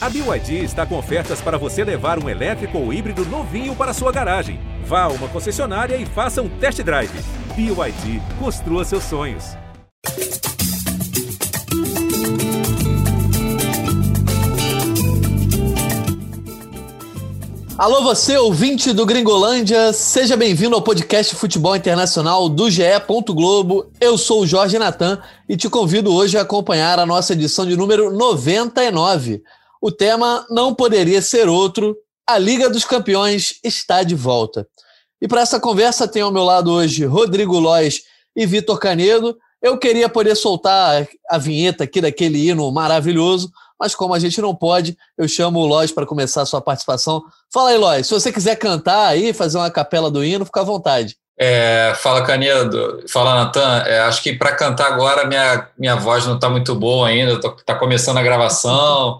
A BYD está com ofertas para você levar um elétrico ou híbrido novinho para sua garagem. Vá a uma concessionária e faça um test drive. BYD, construa seus sonhos. Alô, você, ouvinte do Gringolândia, seja bem-vindo ao podcast Futebol Internacional do GE. Globo. Eu sou o Jorge Natan e te convido hoje a acompanhar a nossa edição de número 99. O tema não poderia ser outro: a Liga dos Campeões está de volta. E para essa conversa, tem ao meu lado hoje Rodrigo Lois e Vitor Canedo. Eu queria poder soltar a vinheta aqui daquele hino maravilhoso, mas como a gente não pode, eu chamo o Lois para começar a sua participação. Fala aí, Lois, se você quiser cantar aí, fazer uma capela do hino, fica à vontade. É, fala Canedo, fala Natan. É, acho que para cantar agora minha, minha voz não está muito boa ainda, está começando a gravação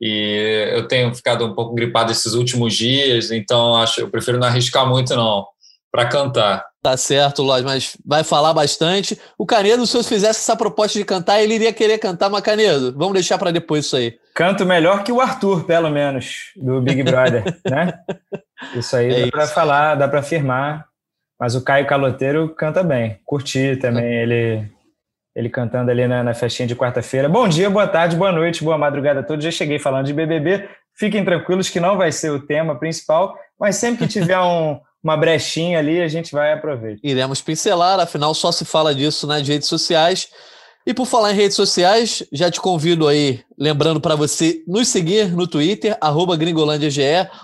e eu tenho ficado um pouco gripado esses últimos dias, então acho eu prefiro não arriscar muito não para cantar. Tá certo, Lodge, mas vai falar bastante. O Canedo, se eu fizesse essa proposta de cantar, ele iria querer cantar, mas Canedo, vamos deixar para depois isso aí. Canto melhor que o Arthur, pelo menos, do Big Brother, né? Isso aí é dá para falar, dá para afirmar. Mas o Caio Caloteiro canta bem. Curti também ele ele cantando ali na, na festinha de quarta-feira. Bom dia, boa tarde, boa noite, boa madrugada a todos. Já cheguei falando de BBB. Fiquem tranquilos que não vai ser o tema principal, mas sempre que tiver um uma brechinha ali, a gente vai aproveitar. Iremos pincelar, afinal só se fala disso nas redes sociais. E por falar em redes sociais, já te convido aí, lembrando para você nos seguir no Twitter, gringolândiage,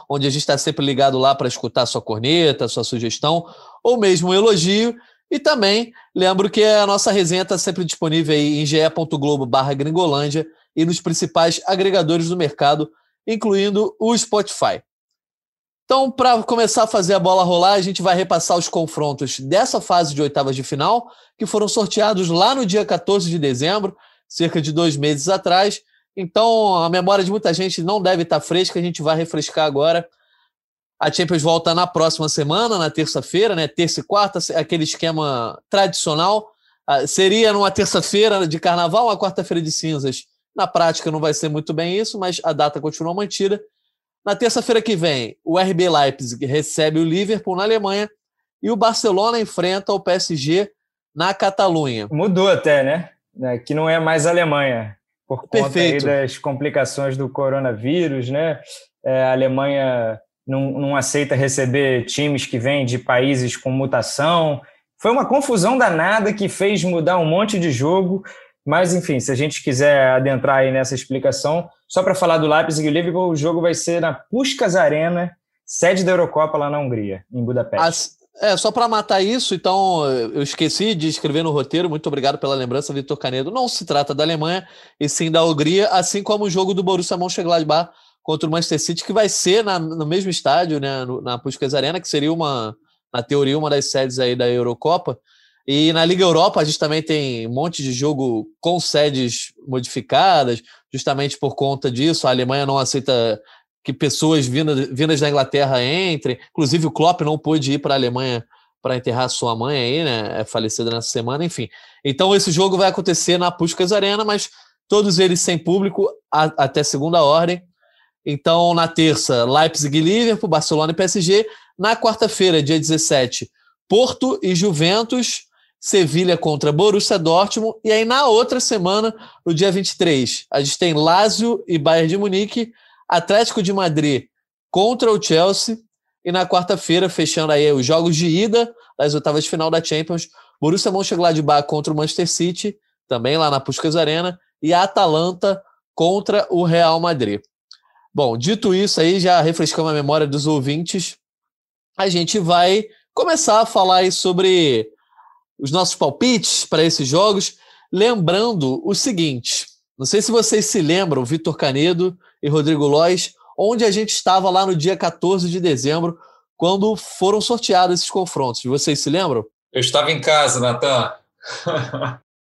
onde a gente está sempre ligado lá para escutar sua corneta, sua sugestão, ou mesmo um elogio. E também lembro que a nossa resenha está sempre disponível aí em ge.globo gringolândia e nos principais agregadores do mercado, incluindo o Spotify. Então, para começar a fazer a bola rolar, a gente vai repassar os confrontos dessa fase de oitavas de final, que foram sorteados lá no dia 14 de dezembro, cerca de dois meses atrás. Então, a memória de muita gente não deve estar fresca, a gente vai refrescar agora. A Champions volta na próxima semana, na terça-feira, né? Terça e quarta, aquele esquema tradicional. Ah, seria numa terça-feira de carnaval, uma quarta-feira de cinzas. Na prática não vai ser muito bem isso, mas a data continua mantida. Na terça-feira que vem, o RB Leipzig recebe o Liverpool na Alemanha e o Barcelona enfrenta o PSG na Catalunha. Mudou até, né? É, que não é mais Alemanha, por conta das complicações do coronavírus, né? É, a Alemanha não, não aceita receber times que vêm de países com mutação. Foi uma confusão danada que fez mudar um monte de jogo. Mas, enfim, se a gente quiser adentrar aí nessa explicação, só para falar do Leipzig e o Liverpool, o jogo vai ser na Puskas Arena, sede da Eurocopa lá na Hungria, em Budapeste. As, é, só para matar isso, então, eu esqueci de escrever no roteiro, muito obrigado pela lembrança, Vitor Canedo. Não se trata da Alemanha, e sim da Hungria, assim como o jogo do Borussia Mönchengladbach contra o Manchester City, que vai ser na, no mesmo estádio, né, na Puskas Arena, que seria uma, na teoria, uma das sedes aí da Eurocopa. E na Liga Europa a gente também tem um monte de jogo com sedes modificadas, justamente por conta disso. A Alemanha não aceita que pessoas vindas, vindas da Inglaterra entrem. Inclusive o Klopp não pôde ir para a Alemanha para enterrar sua mãe aí, né? É falecida nessa semana, enfim. Então esse jogo vai acontecer na Puskas Arena, mas todos eles sem público a, até segunda ordem. Então na terça, Leipzig e Liverpool, Barcelona e PSG. Na quarta-feira, dia 17, Porto e Juventus. Sevilha contra Borussia Dortmund. E aí, na outra semana, no dia 23, a gente tem Lazio e Bayern de Munique, Atlético de Madrid contra o Chelsea. E na quarta-feira, fechando aí os jogos de ida das oitavas de final da Champions, Borussia Mönchengladbach contra o Manchester City, também lá na Puskas Arena, e Atalanta contra o Real Madrid. Bom, dito isso aí, já refrescamos a memória dos ouvintes, a gente vai começar a falar aí sobre os nossos palpites para esses jogos, lembrando o seguinte: não sei se vocês se lembram, Vitor Canedo e Rodrigo Lois, onde a gente estava lá no dia 14 de dezembro, quando foram sorteados esses confrontos. Vocês se lembram? Eu estava em casa, Natan.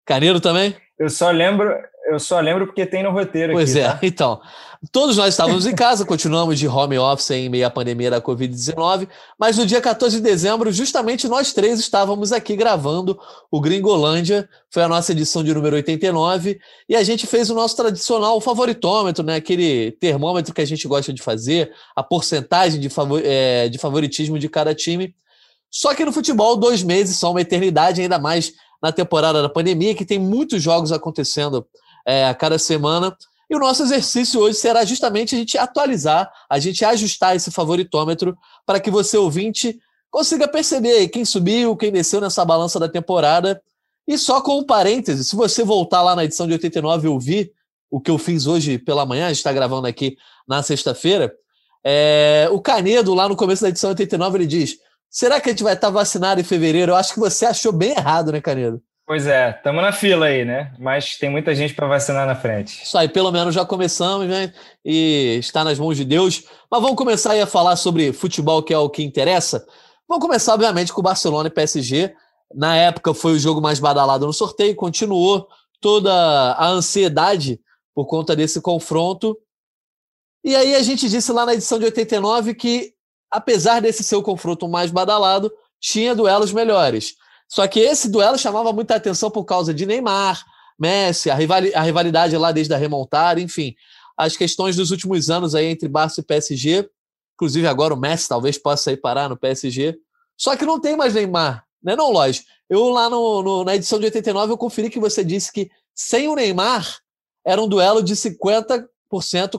Canedo também? Eu só lembro, eu só lembro porque tem no roteiro pois aqui. Pois é, tá? então. Todos nós estávamos em casa, continuamos de home office em meio à pandemia da Covid-19, mas no dia 14 de dezembro, justamente nós três estávamos aqui gravando o Gringolândia, foi a nossa edição de número 89, e a gente fez o nosso tradicional favoritômetro, né? aquele termômetro que a gente gosta de fazer, a porcentagem de, favor, é, de favoritismo de cada time. Só que no futebol, dois meses são uma eternidade, ainda mais na temporada da pandemia, que tem muitos jogos acontecendo é, a cada semana. E o nosso exercício hoje será justamente a gente atualizar, a gente ajustar esse favoritômetro para que você, ouvinte, consiga perceber quem subiu, quem desceu nessa balança da temporada. E só com um parêntese, se você voltar lá na edição de 89 e ouvir o que eu fiz hoje pela manhã, a gente está gravando aqui na sexta-feira, é, o Canedo, lá no começo da edição 89, ele diz: será que a gente vai estar vacinado em fevereiro? Eu acho que você achou bem errado, né, Canedo? Pois é, estamos na fila aí, né? Mas tem muita gente para vacinar na frente. Isso aí, pelo menos já começamos, né? E está nas mãos de Deus. Mas vamos começar aí a falar sobre futebol, que é o que interessa. Vamos começar, obviamente, com o Barcelona e PSG. Na época foi o jogo mais badalado no sorteio, continuou toda a ansiedade por conta desse confronto. E aí a gente disse lá na edição de 89 que, apesar desse ser o confronto mais badalado, tinha duelos melhores. Só que esse duelo chamava muita atenção por causa de Neymar, Messi, a, rivali a rivalidade lá desde a remontada, enfim, as questões dos últimos anos aí entre Barça e PSG. Inclusive agora o Messi talvez possa ir parar no PSG. Só que não tem mais Neymar, né não, Lógico. Eu lá no, no, na edição de 89 eu conferi que você disse que sem o Neymar era um duelo de 50%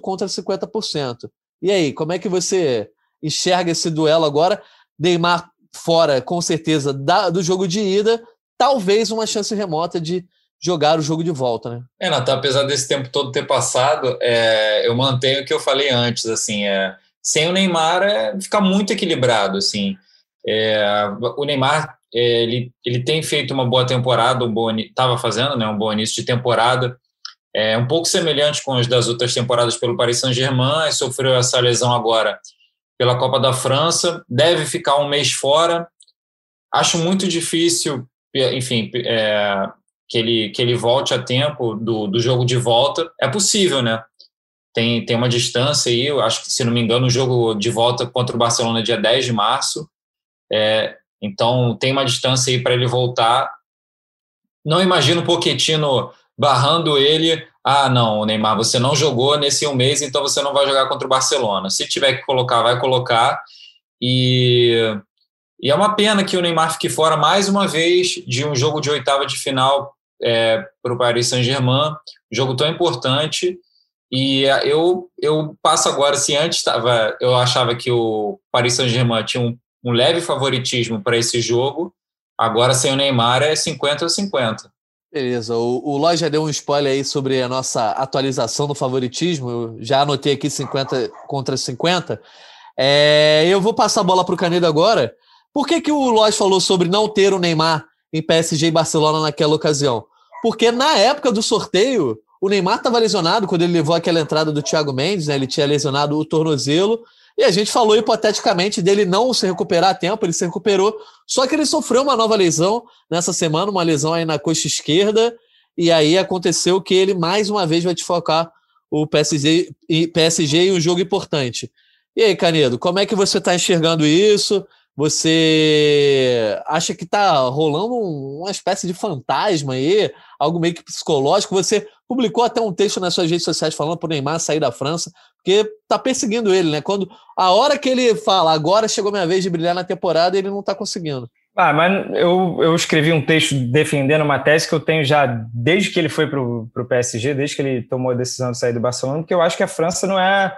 contra 50%. E aí, como é que você enxerga esse duelo agora? Neymar fora, com certeza, da, do jogo de ida, talvez uma chance remota de jogar o jogo de volta, né? É, Natan, apesar desse tempo todo ter passado, é, eu mantenho o que eu falei antes, assim, é, sem o Neymar é, fica muito equilibrado, assim. É, o Neymar, é, ele, ele tem feito uma boa temporada, um bom estava fazendo, né, um bom início de temporada, é um pouco semelhante com as das outras temporadas pelo Paris Saint-Germain, sofreu essa lesão agora pela Copa da França, deve ficar um mês fora. Acho muito difícil, enfim, é, que, ele, que ele volte a tempo do, do jogo de volta. É possível, né? Tem, tem uma distância aí, eu acho que, se não me engano, o jogo de volta contra o Barcelona é dia 10 de março. É, então, tem uma distância aí para ele voltar. Não imagino o Pochettino barrando ele ah, não, Neymar, você não jogou nesse um mês, então você não vai jogar contra o Barcelona. Se tiver que colocar, vai colocar. E, e é uma pena que o Neymar fique fora mais uma vez de um jogo de oitava de final é, para o Paris Saint-Germain, jogo tão importante. E eu, eu passo agora, se antes estava, eu achava que o Paris Saint-Germain tinha um, um leve favoritismo para esse jogo, agora sem o Neymar é 50 ou 50. Beleza, o, o Ló já deu um spoiler aí sobre a nossa atualização do favoritismo. Eu já anotei aqui 50 contra 50. É, eu vou passar a bola para o Canedo agora. Por que, que o Lóis falou sobre não ter o Neymar em PSG e Barcelona naquela ocasião? Porque na época do sorteio, o Neymar estava lesionado quando ele levou aquela entrada do Thiago Mendes, né? Ele tinha lesionado o tornozelo e a gente falou hipoteticamente dele não se recuperar a tempo, ele se recuperou, só que ele sofreu uma nova lesão nessa semana, uma lesão aí na coxa esquerda, e aí aconteceu que ele mais uma vez vai desfocar o PSG, PSG em um jogo importante. E aí, Canedo, como é que você está enxergando isso? Você acha que está rolando uma espécie de fantasma aí, algo meio que psicológico? Você publicou até um texto nas suas redes sociais falando para o Neymar sair da França, porque está perseguindo ele, né? Quando a hora que ele fala, agora chegou minha vez de brilhar na temporada, ele não está conseguindo. Ah, mas eu, eu escrevi um texto defendendo uma tese que eu tenho já desde que ele foi para o PSG, desde que ele tomou a decisão de sair do Barcelona, porque eu acho que a França não é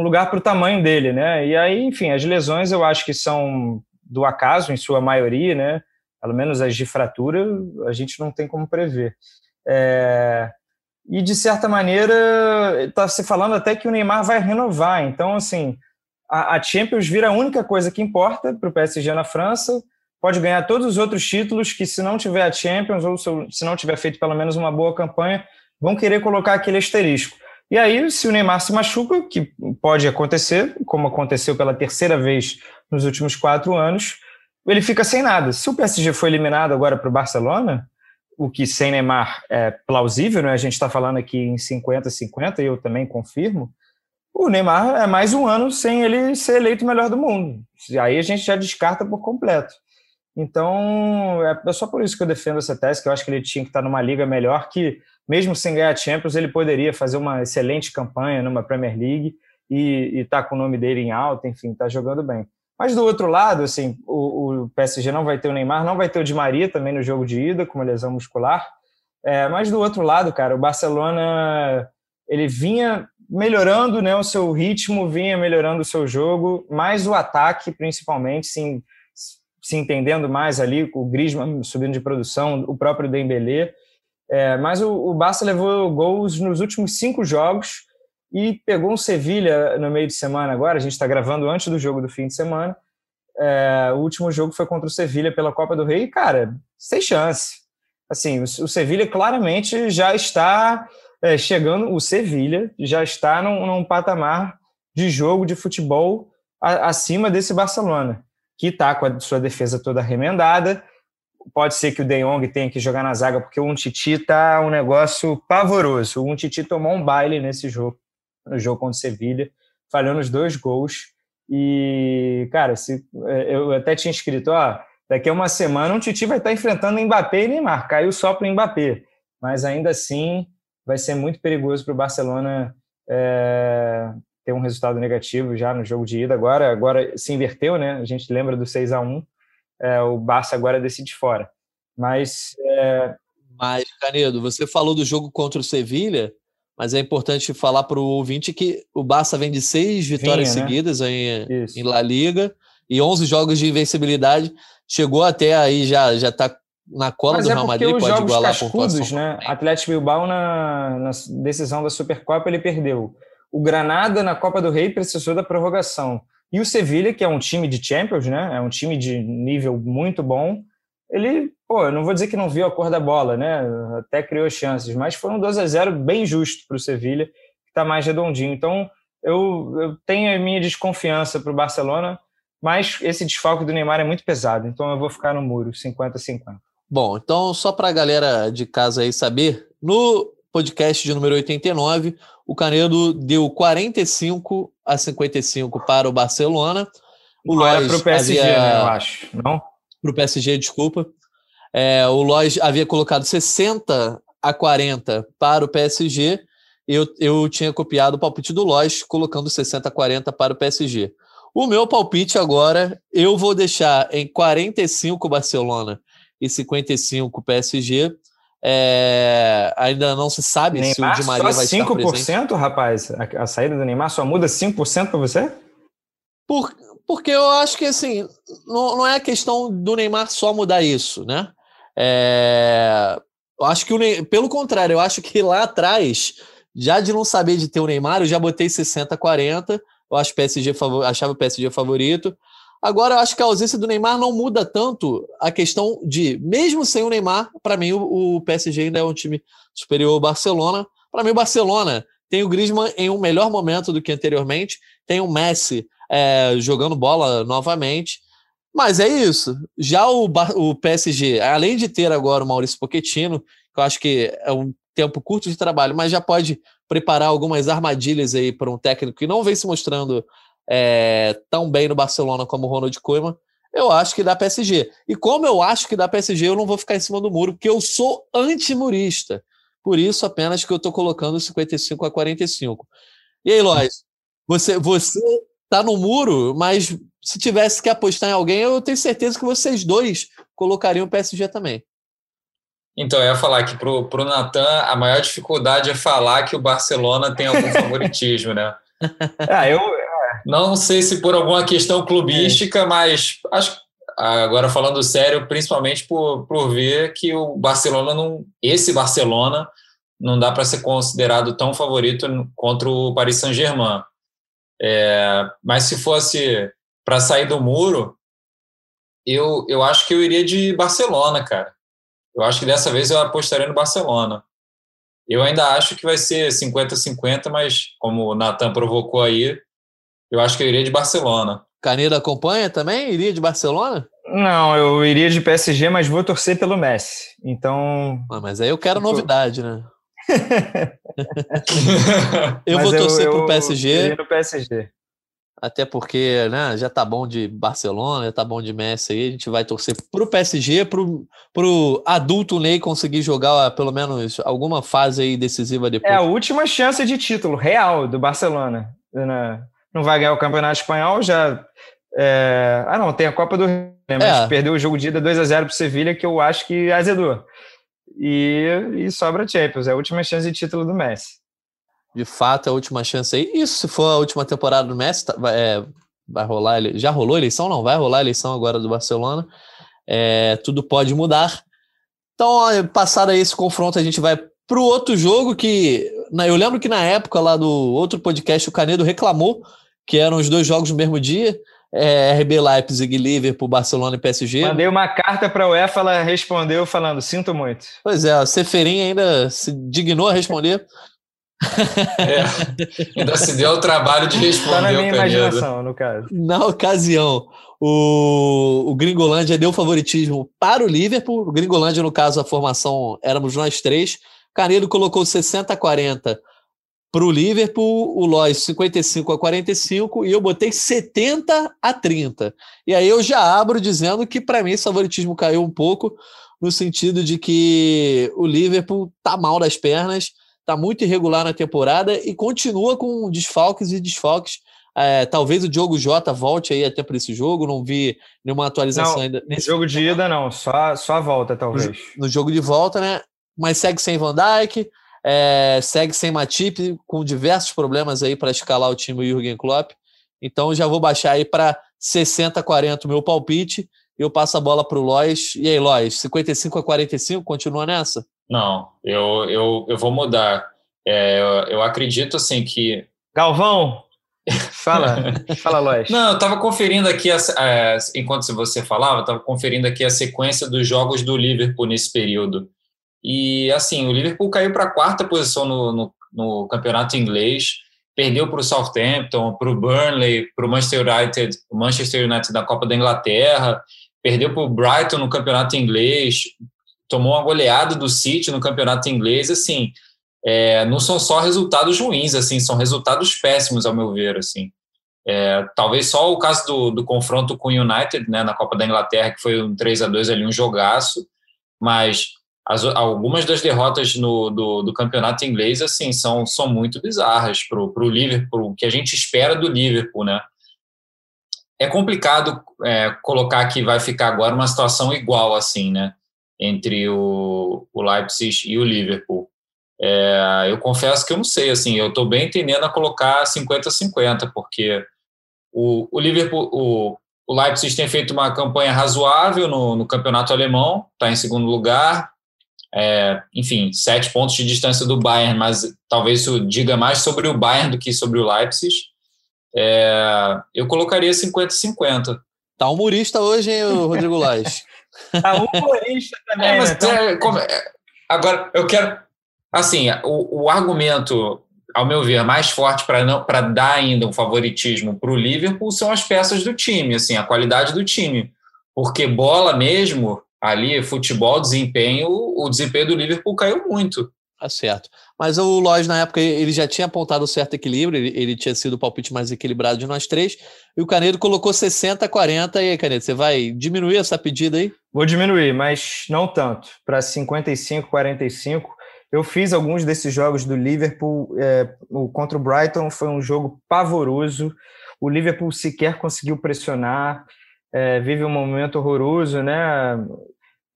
um lugar para o tamanho dele, né? E aí, enfim, as lesões eu acho que são do acaso, em sua maioria, né? Pelo menos as de fratura, a gente não tem como prever. É... E, de certa maneira, está se falando até que o Neymar vai renovar. Então, assim, a, a Champions vira a única coisa que importa para o PSG na França. Pode ganhar todos os outros títulos que, se não tiver a Champions, ou se não tiver feito pelo menos uma boa campanha, vão querer colocar aquele asterisco. E aí, se o Neymar se machuca, que pode acontecer, como aconteceu pela terceira vez nos últimos quatro anos, ele fica sem nada. Se o PSG for eliminado agora para o Barcelona, o que sem Neymar é plausível, né? A gente está falando aqui em 50-50, e eu também confirmo. O Neymar é mais um ano sem ele ser eleito o melhor do mundo. Aí a gente já descarta por completo. Então, é só por isso que eu defendo essa tese, que eu acho que ele tinha que estar numa liga melhor, que mesmo sem ganhar Champions, ele poderia fazer uma excelente campanha numa Premier League e estar tá com o nome dele em alta, enfim, está jogando bem. Mas do outro lado, assim, o, o, PSG não vai ter o Neymar, não vai ter o Di Maria também no jogo de ida, com uma lesão muscular. É, mas do outro lado, cara, o Barcelona ele vinha melhorando né, o seu ritmo, vinha melhorando o seu jogo, mais o ataque, principalmente, sim, se entendendo mais ali, o Griezmann subindo de produção, o próprio Dembélé. É, mas o, o Barça levou gols nos últimos cinco jogos, e pegou um Sevilha no meio de semana agora, a gente está gravando antes do jogo do fim de semana. É, o último jogo foi contra o Sevilha pela Copa do Rei, e, cara, sem chance. Assim, o, o Sevilha claramente já está é, chegando, o Sevilha já está num, num, patamar de jogo de futebol a, acima desse Barcelona, que está com a sua defesa toda remendada. Pode ser que o De Jong tenha que jogar na zaga, porque o Untiti tá um negócio pavoroso. O Untiti tomou um baile nesse jogo no jogo contra o Sevilha, falhando os dois gols. E, cara, se, é, eu até tinha escrito, ó, daqui a uma semana o Titi vai estar enfrentando Mbappé e Neymar, caiu só para o Mbappé. Mas ainda assim vai ser muito perigoso para o Barcelona é, ter um resultado negativo já no jogo de ida. Agora, agora se inverteu, né? A gente lembra do 6 a 1 é, o Barça agora decide fora. Mas. É... Mas, Canedo, você falou do jogo contra o Sevilha mas é importante falar para o ouvinte que o Barça vem de seis vitórias Vinha, né? seguidas em, em La Liga e 11 jogos de invencibilidade. Chegou até aí, já já está na cola Mas do é Real Madrid, pode igualar cascudos, né? Atlético Bilbao na, na decisão da Supercopa ele perdeu. O Granada na Copa do Rei precisou da prorrogação. E o Sevilha, que é um time de Champions, né? É um time de nível muito bom, ele, pô, eu não vou dizer que não viu a cor da bola, né? Até criou chances, mas foi um 2 a 0 bem justo para o Sevilha, que está mais redondinho. Então, eu, eu tenho a minha desconfiança para o Barcelona, mas esse desfalque do Neymar é muito pesado, então eu vou ficar no muro, 50-50. Bom, então só para a galera de casa aí saber, no podcast de número 89, o Canedo deu 45 a 55 para o Barcelona. O Lois para o PSG, havia... né, eu acho, não? para o PSG, desculpa. É, o Lois havia colocado 60 a 40 para o PSG. Eu, eu tinha copiado o palpite do Lois, colocando 60 a 40 para o PSG. O meu palpite agora, eu vou deixar em 45 Barcelona e 55 PSG. É, ainda não se sabe Neymar, se o Di Maria vai estar presente. 5%, rapaz? A, a saída do Neymar só muda 5% para você? Por, porque eu acho que, assim, não, não é a questão do Neymar só mudar isso, né? É, eu acho que, o Neymar, pelo contrário, eu acho que lá atrás, já de não saber de ter o Neymar, eu já botei 60-40, eu acho PSG, achava o PSG favorito. Agora, eu acho que a ausência do Neymar não muda tanto a questão de, mesmo sem o Neymar, para mim o, PSG ainda é um time superior ao Barcelona. Para mim, o Barcelona tem o Griezmann em um melhor momento do que anteriormente, tem o Messi é, jogando bola novamente. Mas é isso. Já o, o PSG, além de ter agora o Maurício Pochettino, que eu acho que é um tempo curto de trabalho, mas já pode preparar algumas armadilhas aí para um técnico que não vem se mostrando é, tão bem no Barcelona como o Ronald Koeman, eu acho que dá PSG. E como eu acho que dá PSG, eu não vou ficar em cima do muro, porque eu sou antimurista. Por isso, apenas que eu estou colocando 55 a 45. E aí, Lois, você, você tá no muro, mas se tivesse que apostar em alguém, eu tenho certeza que vocês dois colocariam o PSG também. Então, eu ia falar que para o Natan, a maior dificuldade é falar que o Barcelona tem algum favoritismo, né? ah, eu... Não sei se por alguma questão clubística, é. mas acho agora falando sério, principalmente por, por ver que o Barcelona não. Esse Barcelona não dá para ser considerado tão favorito contra o Paris Saint-Germain. É, mas se fosse para sair do muro, eu, eu acho que eu iria de Barcelona, cara. Eu acho que dessa vez eu apostaria no Barcelona. Eu ainda acho que vai ser 50-50, mas como o Natan provocou aí, eu acho que eu iria de Barcelona. Canedo acompanha também? Iria de Barcelona? Não, eu iria de PSG, mas vou torcer pelo Messi. Então. Ah, mas aí eu quero novidade, né? eu mas vou torcer eu, pro PSG. Eu no PSG. Até porque, né, já tá bom de Barcelona, já tá bom de Messi aí. A gente vai torcer pro PSG, pro, pro adulto Ney conseguir jogar pelo menos alguma fase aí decisiva depois. É a última chance de título real do Barcelona. Né? Não vai ganhar o Campeonato Espanhol, já. É... Ah, não, tem a Copa do Rei, né? mas é. perdeu o jogo de ida 2 a 0 pro Sevilha, que eu acho que azedou. E, e sobra Champions, é a última chance de título do Messi de fato é a última chance aí. Isso se for a última temporada do Messi, tá, é, vai rolar, já rolou a eleição? Não, vai rolar a eleição agora do Barcelona. É, tudo pode mudar. Então, passado esse confronto, a gente vai para o outro jogo que eu lembro que na época lá do outro podcast o Canedo reclamou que eram os dois jogos no mesmo dia. É, RB Leipzig, Liverpool, Barcelona e PSG. Mandei uma carta para a UEFA, ela respondeu falando: sinto muito. Pois é, a Seferin ainda se dignou a responder. É, ainda se deu o trabalho de responder. Está na minha imaginação, no caso. Na ocasião, o, o Gringolândia deu favoritismo para o Liverpool. O Gringolândia, no caso, a formação éramos nós três. Canedo colocou 60 a 40 para o Liverpool, o Lois 55 a 45 e eu botei 70 a 30. E aí eu já abro dizendo que para mim esse favoritismo caiu um pouco no sentido de que o Liverpool tá mal das pernas está muito irregular na temporada e continua com desfalques e desfalques. É, talvez o Diogo Jota volte aí até para esse jogo, não vi nenhuma atualização não, ainda. Nesse jogo de ida, não, só, só a volta, talvez. No, no jogo de volta, né? Mas segue sem Van Dijk, é, segue sem Matip, com diversos problemas aí para escalar o time Jürgen Klopp. Então já vou baixar aí para 60-40 o meu palpite. Eu passo a bola para o Lois. E aí, Lois, 55 a 45, continua nessa? Não, eu, eu, eu vou mudar. É, eu, eu acredito assim que. Galvão! Fala, fala, Lois. Não, eu estava conferindo aqui, a, a, enquanto você falava, estava conferindo aqui a sequência dos jogos do Liverpool nesse período. E, assim, o Liverpool caiu para a quarta posição no, no, no, campeonato inglês, perdeu para o Southampton, para o Burnley, para o Manchester United, Manchester United da Copa da Inglaterra, perdeu para o Brighton no campeonato inglês, tomou uma goleada do City no campeonato inglês, assim, é, não são só resultados ruins, assim, são resultados péssimos, ao meu ver, assim. É, talvez só o caso do, do confronto com o United, né, na Copa da Inglaterra, que foi um 3 a 2 ali, um jogaço, mas as, algumas das derrotas no, do, do, campeonato inglês, assim, são, são muito bizarras para o Liverpool, o que a gente espera do Liverpool, né. É complicado é, colocar que vai ficar agora uma situação igual, assim, né, entre o, o Leipzig e o Liverpool. É, eu confesso que eu não sei, assim, eu estou bem tendendo a colocar 50-50, porque o, o Liverpool, o, o Leipzig tem feito uma campanha razoável no, no campeonato alemão, está em segundo lugar, é, enfim, sete pontos de distância do Bayern, mas talvez isso diga mais sobre o Bayern do que sobre o Leipzig. É, eu colocaria 50-50. Tá humorista hoje, hein, Rodrigo Lage? A humorista também. É, mas, né? é, como, é, agora, eu quero. Assim, o, o argumento, ao meu ver, mais forte para dar ainda um favoritismo para o Liverpool são as peças do time, assim, a qualidade do time. Porque bola mesmo, ali, futebol, desempenho, o desempenho do Liverpool caiu muito. Tá certo. Mas o Lois, na época, ele já tinha apontado um certo equilíbrio, ele, ele, tinha sido o palpite mais equilibrado de nós três, e o Canedo colocou 60 a 40. E aí, Canedo, você vai diminuir essa pedida aí? Vou diminuir, mas não tanto. Para 55 45. Eu fiz alguns desses jogos do Liverpool. É, o contra o Brighton foi um jogo pavoroso. O Liverpool sequer conseguiu pressionar. É, vive um momento horroroso, né?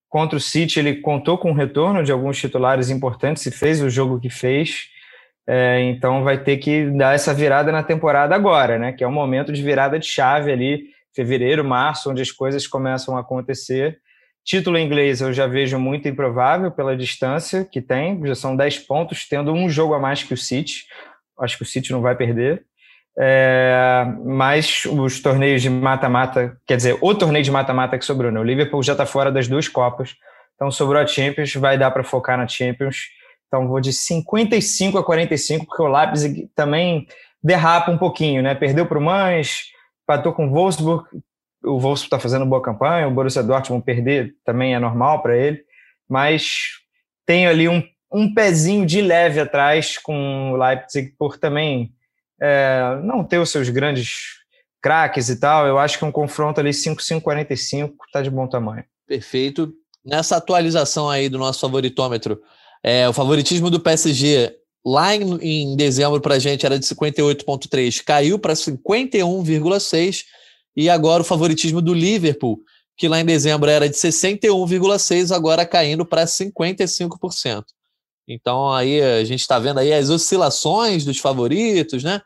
Contra o City, ele contou com o retorno de alguns titulares importantes e fez o jogo que fez. É, então vai ter que dar essa virada na temporada agora, né? Que é um momento de virada de chave ali, fevereiro, março, onde as coisas começam a acontecer. Título inglês eu já vejo muito improvável pela distância que tem, já são 10 pontos, tendo um jogo a mais que o City. Acho que o City não vai perder. É, mas os torneios de mata-mata, quer dizer, o torneio de mata-mata que sobrou, né? O Liverpool já está fora das duas Copas, então sobrou a Champions, vai dar para focar na Champions. Então vou de 55 a 45, porque o Leipzig também derrapa um pouquinho, né? Perdeu para o Mans, empatou com o Wolfsburg, o Wolfsburg está fazendo boa campanha, o Borussia Dortmund perder também é normal para ele, mas tenho ali um, um pezinho de leve atrás com o Leipzig por também é, não ter os seus grandes craques e tal. Eu acho que um confronto ali 5-5-45 está de bom tamanho. Perfeito. Nessa atualização aí do nosso favoritômetro, é, o favoritismo do PSG lá em, em dezembro para a gente era de 58,3, caiu para 51,6 e agora o favoritismo do Liverpool, que lá em dezembro era de 61,6, agora caindo para 55%. Então aí a gente está vendo aí as oscilações dos favoritos, né?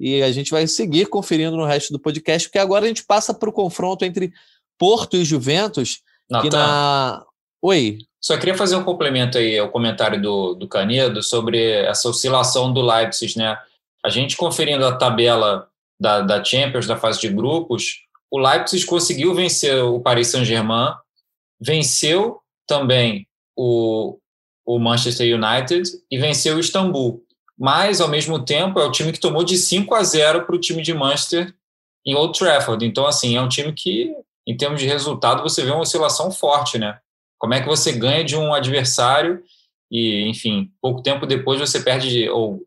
E a gente vai seguir conferindo no resto do podcast, porque agora a gente passa para o confronto entre Porto e Juventus, Natan, que na... Oi. Só queria fazer um complemento aí ao comentário do, do Canedo sobre essa oscilação do Leipzig, né? A gente conferindo a tabela da, da Champions, da fase de grupos, o Leipzig conseguiu vencer o Paris Saint-Germain, venceu também o, o Manchester United e venceu o Istambul. Mas, ao mesmo tempo, é o time que tomou de 5 a 0 para o time de Manchester em Old Trafford. Então, assim, é um time que, em termos de resultado, você vê uma oscilação forte, né? Como é que você ganha de um adversário e, enfim, pouco tempo depois você perde, ou,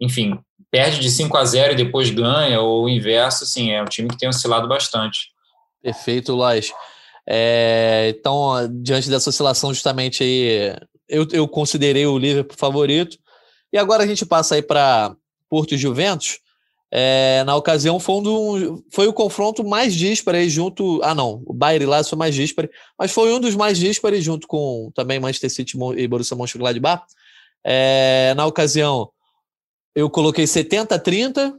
enfim, perde de 5 a 0 e depois ganha, ou o inverso, assim, é um time que tem oscilado bastante. Perfeito, Lais. É, então, diante dessa oscilação, justamente aí, eu, eu considerei o Liverpool favorito. E agora a gente passa aí para Porto e Juventus. É, na ocasião foi, um foi o confronto mais díspare junto. Ah, não, o Bayern lá foi mais díspare, mas foi um dos mais díspares junto com também Manchester City e Borussia Mönchengladbach. É, na ocasião, eu coloquei 70-30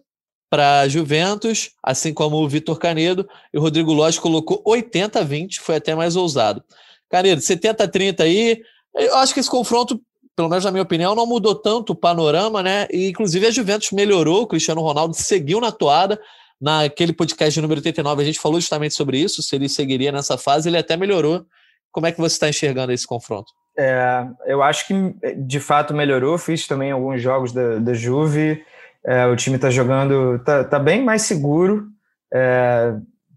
para Juventus, assim como o Vitor Canedo, e o Rodrigo Lopes colocou 80-20, foi até mais ousado. Canedo, 70-30 aí, eu acho que esse confronto, pelo menos na minha opinião, não mudou tanto o panorama, né? E, inclusive a Juventus melhorou, o Cristiano Ronaldo seguiu na toada. Naquele podcast número 89, a gente falou justamente sobre isso, se ele seguiria nessa fase, ele até melhorou. Como é que você está enxergando esse confronto? É, eu acho que de fato melhorou. Fiz também alguns jogos da, da Juve. É, o time está jogando, está tá bem mais seguro, é,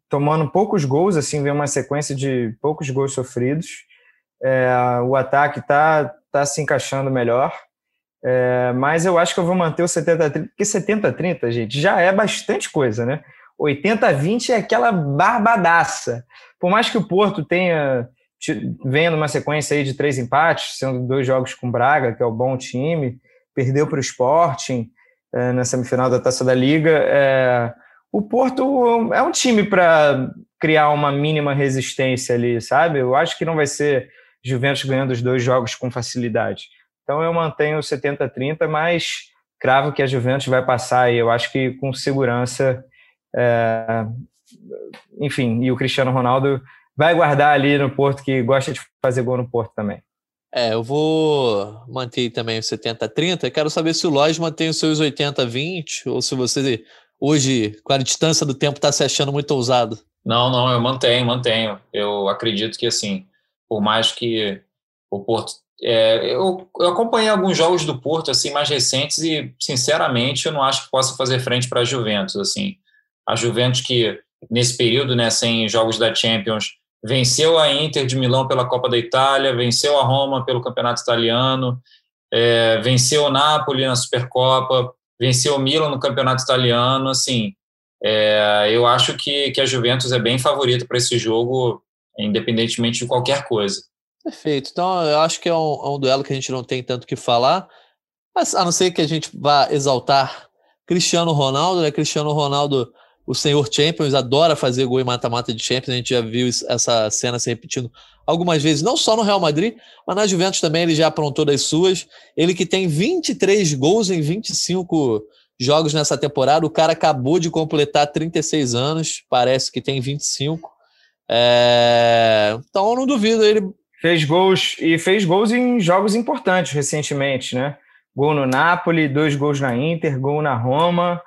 tomando poucos gols. Assim, vem uma sequência de poucos gols sofridos. É, o ataque está tá se encaixando melhor. É, mas eu acho que eu vou manter o 70-30, porque 70-30, gente, já é bastante coisa, né? 80-20 é aquela barbadaça. Por mais que o Porto tenha vendo uma sequência aí de três empates, sendo dois jogos com Braga, que é o bom time, perdeu para o Sporting é, na semifinal da Taça da Liga. É, o Porto é um time para criar uma mínima resistência ali, sabe? Eu acho que não vai ser Juventus ganhando os dois jogos com facilidade. Então eu mantenho 70-30, mas cravo que a Juventus vai passar e eu acho que com segurança. É, enfim, e o Cristiano Ronaldo vai guardar ali no Porto, que gosta de fazer gol no Porto também. É, eu vou manter também o 70-30. Quero saber se o Lois mantém os seus 80-20 ou se você, hoje, com a distância do tempo, está se achando muito ousado. Não, não, eu mantenho, mantenho. Eu acredito que, assim, por mais que o Porto. É, eu, eu acompanhei alguns jogos do Porto assim mais recentes e, sinceramente, eu não acho que possa fazer frente para a Juventus. Assim, a Juventus que, nesse período, né, sem jogos da Champions, venceu a Inter de Milão pela Copa da Itália, venceu a Roma pelo Campeonato Italiano, é, venceu o Napoli na Supercopa, venceu o Milan no Campeonato Italiano, assim, é, eu acho que, que a Juventus é bem favorita para esse jogo, independentemente de qualquer coisa. Perfeito. Então, eu acho que é um, é um duelo que a gente não tem tanto que falar, mas a não ser que a gente vá exaltar Cristiano Ronaldo, né? Cristiano Ronaldo o senhor Champions adora fazer gol em mata-mata de Champions, a gente já viu essa cena se repetindo algumas vezes, não só no Real Madrid, mas na Juventus também ele já aprontou das suas. Ele que tem 23 gols em 25 jogos nessa temporada, o cara acabou de completar 36 anos, parece que tem 25. É... Então eu não duvido ele. Fez gols e fez gols em jogos importantes recentemente, né? Gol no Napoli, dois gols na Inter, gol na Roma.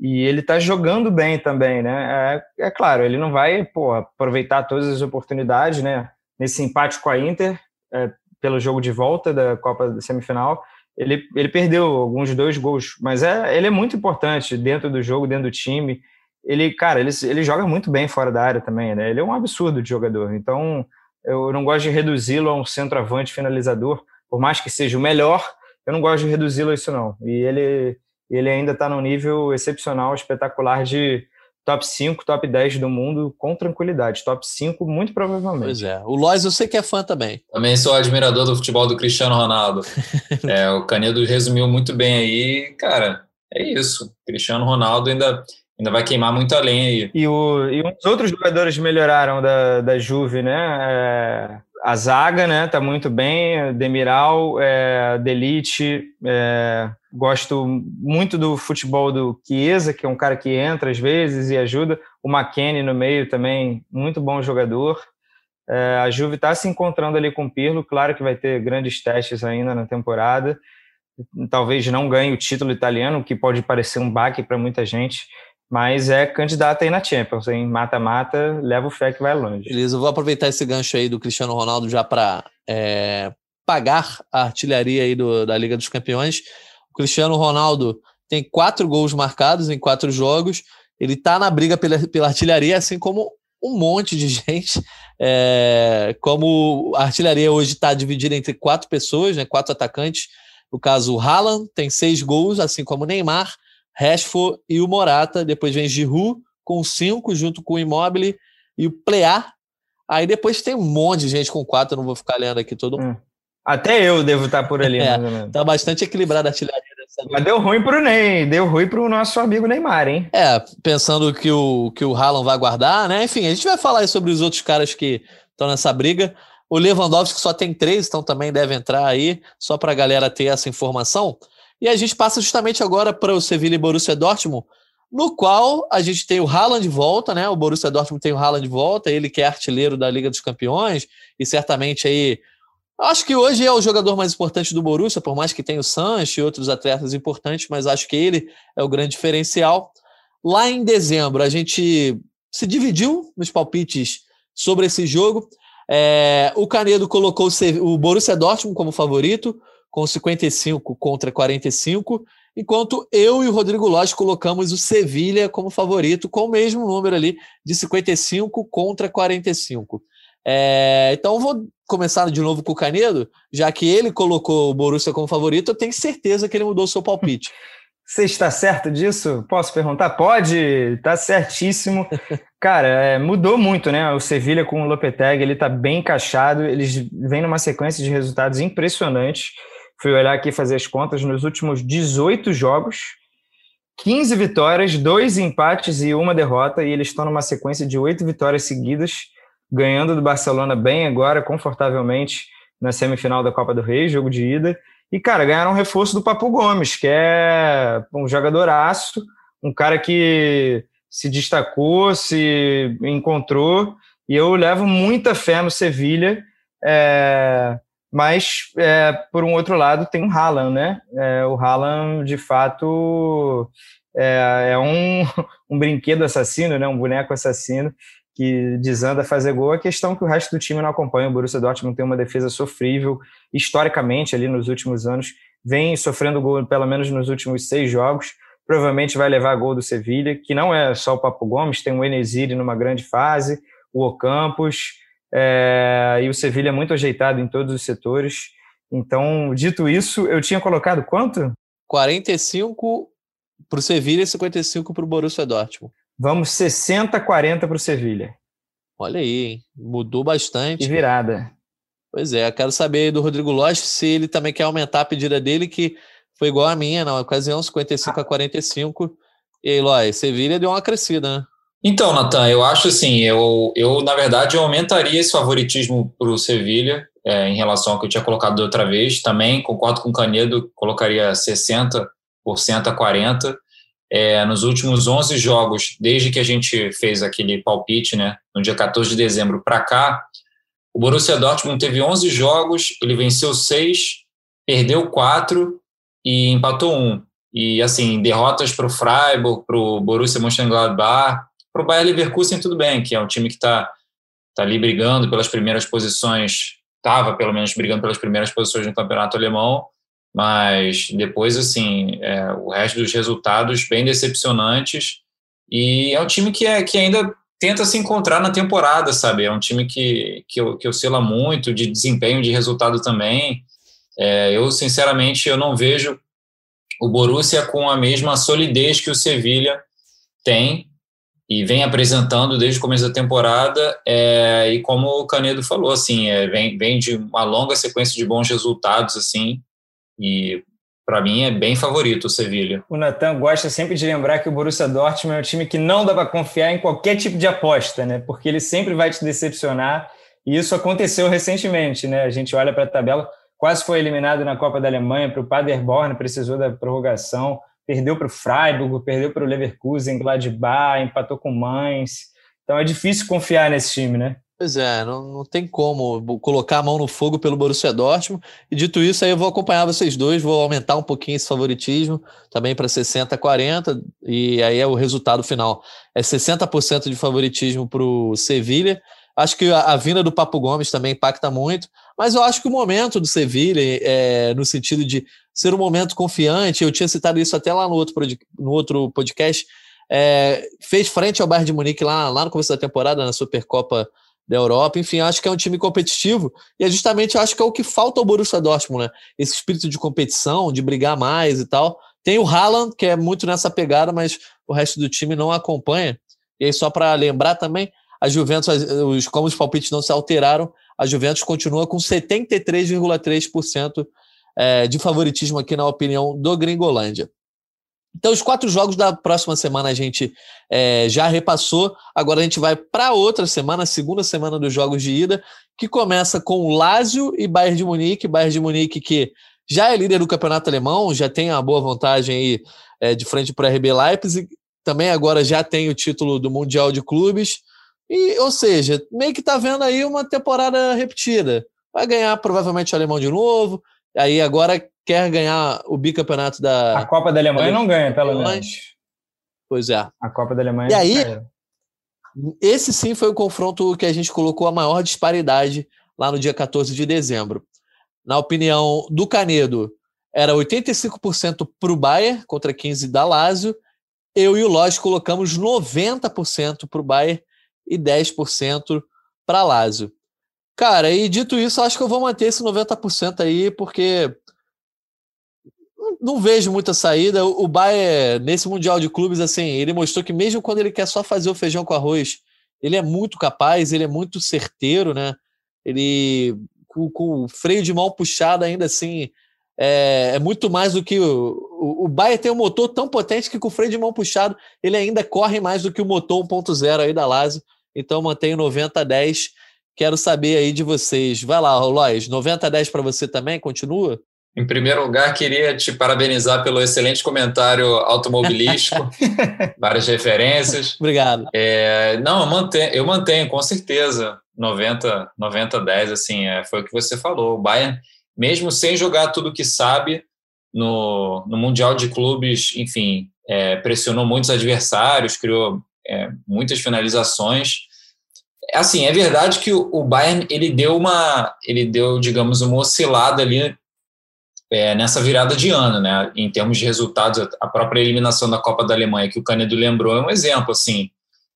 E ele está jogando bem também, né? É, é, claro, ele não vai pô, aproveitar todas as oportunidades, né? Nesse empate com a Inter, é, pelo jogo de volta da Copa da Semifinal, ele, ele perdeu alguns dois gols, mas é, ele é muito importante dentro do jogo, dentro do time. Ele, cara, ele, ele joga muito bem fora da área também, né? Ele é um absurdo de jogador. Então, eu não gosto de reduzi-lo a um centroavante finalizador, por mais que seja o melhor, eu não gosto de reduzi-lo a isso não. E ele, ele ainda está num nível excepcional, espetacular de top 5, top 10 do mundo com tranquilidade. Top 5, muito provavelmente. Pois é. O Lois, eu sei que é fã também. Também sou admirador do futebol do Cristiano Ronaldo. é, o Canedo resumiu muito bem aí. Cara, é isso. Cristiano Ronaldo ainda ainda vai queimar muita lenha aí. E, o, e os outros jogadores melhoraram da, da Juve, né? É, a zaga, né? Tá muito bem. Demiral, é, Delite. É, gosto muito do futebol do Chiesa, que é um cara que entra às vezes e ajuda. O McKennie no meio também, muito bom jogador. É, a Juve está se encontrando ali com o Pirlo. Claro que vai ter grandes testes ainda na temporada. Talvez não ganhe o título italiano, que pode parecer um baque para muita gente mas é candidata aí na Champions, em mata-mata, leva o fé que vai longe. Beleza, eu vou aproveitar esse gancho aí do Cristiano Ronaldo já para é, pagar a artilharia aí do, da Liga dos Campeões. O Cristiano Ronaldo tem quatro gols marcados em quatro jogos, ele está na briga pela, pela artilharia, assim como um monte de gente. É, como a artilharia hoje está dividida entre quatro pessoas, né, quatro atacantes. No caso, o Haaland tem seis gols, assim como o Neymar. Rashford e o Morata. Depois vem Giroud com cinco, junto com o Immobile e o Plear. Aí depois tem um monte de gente com quatro, eu não vou ficar lendo aqui todo mundo. Hum. Até eu devo estar por ali, é, Tá bastante equilibrada a artilharia dessa Mas deu ruim pro Ney, deu ruim pro nosso amigo Neymar, hein? É, pensando que o, que o Haaland vai guardar, né? Enfim, a gente vai falar sobre os outros caras que estão nessa briga. O Lewandowski só tem três, então também deve entrar aí, só para a galera ter essa informação. E a gente passa justamente agora para o Sevilla e Borussia Dortmund, no qual a gente tem o Haaland de volta, né? O Borussia Dortmund tem o Haaland de volta, ele que é artilheiro da Liga dos Campeões e certamente aí acho que hoje é o jogador mais importante do Borussia, por mais que tenha o Sancho e outros atletas importantes, mas acho que ele é o grande diferencial. Lá em dezembro a gente se dividiu nos palpites sobre esse jogo. É, o Canedo colocou o Borussia Dortmund como favorito, com 55 contra 45, enquanto eu e o Rodrigo Lopes colocamos o Sevilha como favorito, com o mesmo número ali de 55 contra 45. É, então vou começar de novo com o Canedo, já que ele colocou o Borussia como favorito, eu tenho certeza que ele mudou o seu palpite. Você está certo disso? Posso perguntar? Pode, está certíssimo. Cara, é, mudou muito, né? O Sevilha com o Lopetegui, ele está bem encaixado, eles vêm numa sequência de resultados impressionantes. Fui olhar aqui fazer as contas nos últimos 18 jogos, 15 vitórias, dois empates e uma derrota, e eles estão numa sequência de oito vitórias seguidas, ganhando do Barcelona bem agora, confortavelmente, na semifinal da Copa do Rei, jogo de ida. E, cara, ganharam um reforço do Papo Gomes, que é um jogadoraço, um cara que se destacou, se encontrou, e eu levo muita fé no Sevilha. É mas, é, por um outro lado, tem o Haaland, né? É, o Haaland, de fato, é, é um, um brinquedo assassino, né? Um boneco assassino que desanda fazer gol. A questão é que o resto do time não acompanha. O Borussia Dortmund tem uma defesa sofrível, historicamente, ali nos últimos anos. Vem sofrendo gol, pelo menos nos últimos seis jogos. Provavelmente vai levar gol do Sevilha, que não é só o Papo Gomes, tem o Enesiri numa grande fase, o Ocampos, é, e o Sevilha é muito ajeitado em todos os setores. Então, dito isso, eu tinha colocado quanto? 45 para o Sevilha e 55 para o Borussia Dortmund. Vamos 60-40 para o Sevilha. Olha aí, hein? mudou bastante. Que virada. Pois é, quero saber do Rodrigo Lopes se ele também quer aumentar a pedida dele, que foi igual a minha na ocasião, 55 a 45. E aí, Lóis, Sevilha deu uma crescida, né? Então, Natan, eu acho assim, eu, eu na verdade eu aumentaria esse favoritismo para o Sevilha é, em relação ao que eu tinha colocado da outra vez. Também concordo com o Canedo, colocaria 60% a 40%. É, nos últimos 11 jogos, desde que a gente fez aquele palpite, né, no dia 14 de dezembro para cá, o Borussia Dortmund teve 11 jogos, ele venceu 6, perdeu 4 e empatou 1. E, assim, derrotas para o Freiburg, para o Borussia Mönchengladbach, para o Bayern Leverkusen, tudo bem, que é um time que está tá ali brigando pelas primeiras posições, estava pelo menos brigando pelas primeiras posições no campeonato alemão, mas depois, assim, é, o resto dos resultados bem decepcionantes E é um time que, é, que ainda tenta se encontrar na temporada, sabe? É um time que, que, que oscila muito, de desempenho, de resultado também. É, eu, sinceramente, eu não vejo o Borussia com a mesma solidez que o Sevilha tem e vem apresentando desde o começo da temporada. É, e como o Canedo falou, assim, é, vem, vem de uma longa sequência de bons resultados, assim, e para mim é bem favorito o Sevilha. O Natan gosta sempre de lembrar que o Borussia Dortmund é um time que não dá para confiar em qualquer tipo de aposta, né? Porque ele sempre vai te decepcionar. E isso aconteceu recentemente, né? A gente olha para a tabela, quase foi eliminado na Copa da Alemanha para o Paderborn, precisou da prorrogação, perdeu para o Freiburg, perdeu para o Leverkusen, Gladbach, empatou com o Mainz. Então é difícil confiar nesse time, né? Pois é, não, não tem como colocar a mão no fogo pelo Borussia Dortmund. E dito isso, aí eu vou acompanhar vocês dois, vou aumentar um pouquinho esse favoritismo, também para 60 40, e aí é o resultado final. É 60% de favoritismo para o Sevilha. Acho que a, a, vinda do Papo Gomes também impacta muito, mas eu acho que o momento do Sevilha, é, no sentido de ser um momento confiante, eu tinha citado isso até lá no outro, no outro podcast, é, fez frente ao Bayern de Munique lá, lá no começo da temporada, na Supercopa da Europa. Enfim, acho que é um time competitivo e é justamente acho que é o que falta ao Borussia Dortmund, né? Esse espírito de competição, de brigar mais e tal. Tem o Haaland, que é muito nessa pegada, mas o resto do time não acompanha. E aí, só para lembrar também, a Juventus, os, como os palpites não se alteraram, a Juventus continua com 73,3% é, de favoritismo aqui na opinião do Gringolândia. Então, os quatro jogos da próxima semana a gente é, já repassou. Agora a gente vai para outra semana, a segunda semana dos jogos de ida, que começa com Lazio e Bayern de Munique. Bayern de Munique que já é líder do campeonato alemão, já tem uma boa vantagem aí é, de frente para o RB Leipzig. Também agora já tem o título do Mundial de Clubes. E, ou seja, meio que está vendo aí uma temporada repetida. Vai ganhar provavelmente o alemão de novo. Aí agora quer ganhar o bicampeonato da. A Copa da Alemanha da não ganha, pelo menos. Pois é. A Copa da Alemanha. E aí, esse sim foi o confronto que a gente colocou a maior disparidade lá no dia 14 de dezembro. Na opinião do Canedo, era 85% para o Bayern contra 15% da Lazio. Eu e o Lodge colocamos 90% para o Bayern e 10% para Lazio. Cara, e dito isso, acho que eu vou manter esse 90% aí, porque não vejo muita saída. O Bayern, nesse Mundial de Clubes, assim, ele mostrou que mesmo quando ele quer só fazer o feijão com arroz, ele é muito capaz, ele é muito certeiro, né? Ele, com, com o freio de mão puxado, ainda assim, é, é muito mais do que o, o, o Bayern tem um motor tão potente que com o freio de mão puxado, ele ainda corre mais do que o motor 1.0 aí da Lazio. Então, mantenho 90 a 10. Quero saber aí de vocês. Vai lá, Lois, 90 a 10 para você também? Continua? Em primeiro lugar, queria te parabenizar pelo excelente comentário automobilístico, várias referências. Obrigado. É, não, eu mantenho, eu mantenho, com certeza, 90, 90 10, assim, é, foi o que você falou. O Bayern, mesmo sem jogar tudo que sabe, no, no Mundial de Clubes, enfim, é, pressionou muitos adversários, criou é, muitas finalizações. Assim, é verdade que o, Bayern, ele deu uma, ele deu, digamos, uma oscilada ali é, nessa virada de ano, né? Em termos de resultados, a própria eliminação da Copa da Alemanha, que o Canedo lembrou, é um exemplo, assim.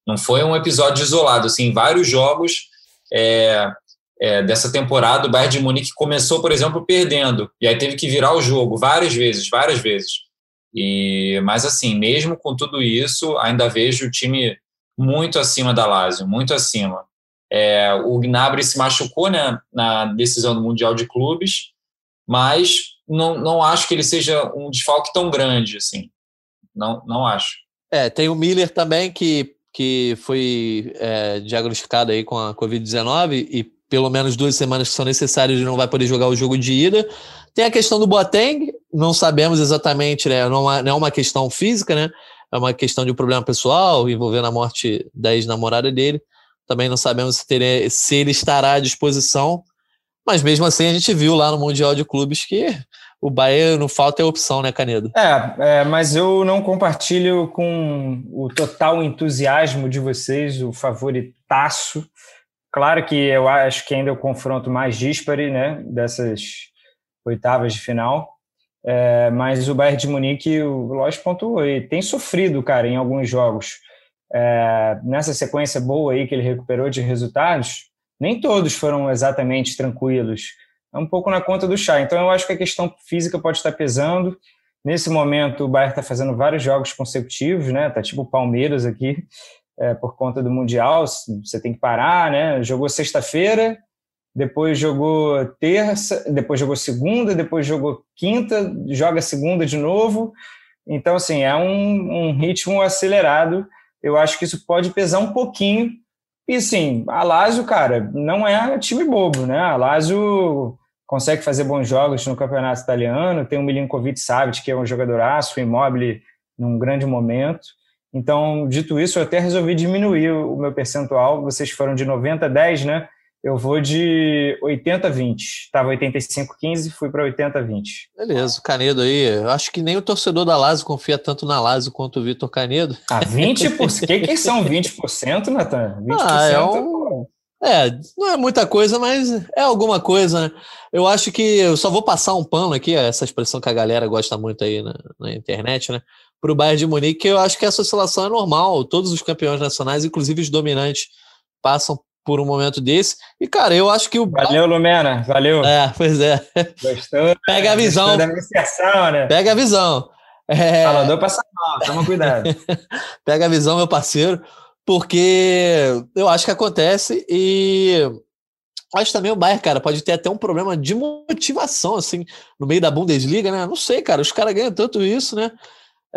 Não foi um episódio isolado, assim, vários jogos é, é, dessa temporada, o Bayern de Munique começou, por exemplo, perdendo, e aí teve que virar o jogo várias vezes, várias vezes. E, mas, assim, mesmo com tudo isso, ainda vejo o time muito acima da Lazio, muito acima. É, o Gnabry se machucou né, na decisão do Mundial de Clubes, mas não, não acho que ele seja um desfalque tão grande assim. Não, não acho. É, tem o Miller também que, que foi é, diagnosticado aí com a Covid-19 e pelo menos duas semanas que são necessárias ele não vai poder jogar o jogo de ida. Tem a questão do Boateng, não sabemos exatamente, né? Não, é, uma questão física, né? É uma questão de um problema pessoal envolvendo a morte da ex-namorada dele. Também não sabemos se, se ele estará à disposição. Mas mesmo assim a gente viu lá no Mundial de Clubes que o Bahia não falta é opção, né, Canedo? É, é, mas eu não compartilho com o total entusiasmo de vocês, o favoritaço. Claro que eu acho que ainda é o confronto mais díspare, né, dessas oitavas de final. É, mas o Bayern de Munique, o Lodge pontuou, tem sofrido, cara, em alguns jogos. é, nessa sequência boa aí que ele recuperou de resultados, nem todos foram exatamente tranquilos. É um pouco na conta do chá. Então eu acho que a questão física pode estar pesando. Nesse momento o Bayern está fazendo vários jogos consecutivos, né? Tá tipo o Palmeiras aqui, é, por conta do Mundial. Você tem que parar, né? Jogou sexta-feira, depois jogou terça, depois jogou segunda, depois jogou quinta, joga segunda de novo. Então, assim, é um, um ritmo acelerado. Eu acho que isso pode pesar um pouquinho e sim, a Lazio, cara, não é time bobo, né? A Lazio consegue fazer bons jogos no campeonato italiano, tem o Milinkovic Savic, que é um jogadoraço, imóvel num grande momento. Então, dito isso, eu até resolvi diminuir o meu percentual. Vocês foram de 90 a 10, né? Eu vou de 80 a 20. Estava 85 15, fui para 80 a 20. Beleza, o Canedo aí. Eu acho que nem o torcedor da Lazio confia tanto na Lazio quanto o Vitor Canedo. Ah, 20%? O que, que são 20%, Natan? 20% ah, é, um... é, não é muita coisa, mas é alguma coisa, né? Eu acho que eu só vou passar um pano aqui, essa expressão que a galera gosta muito aí na, na internet, né? Para o Bayern de Munique, eu acho que essa oscilação é normal. Todos os campeões nacionais, inclusive os dominantes, passam por um momento desse. E, cara, eu acho que o. Valeu, Lumena. Valeu. É, pois é. Gostou? Pega a visão. Da né? Pega a visão. É... Falador passa mal, toma cuidado. Pega a visão, meu parceiro, porque eu acho que acontece e. Acho também o Bayern, cara, pode ter até um problema de motivação, assim, no meio da Bundesliga, né? Não sei, cara, os caras ganham tanto isso, né?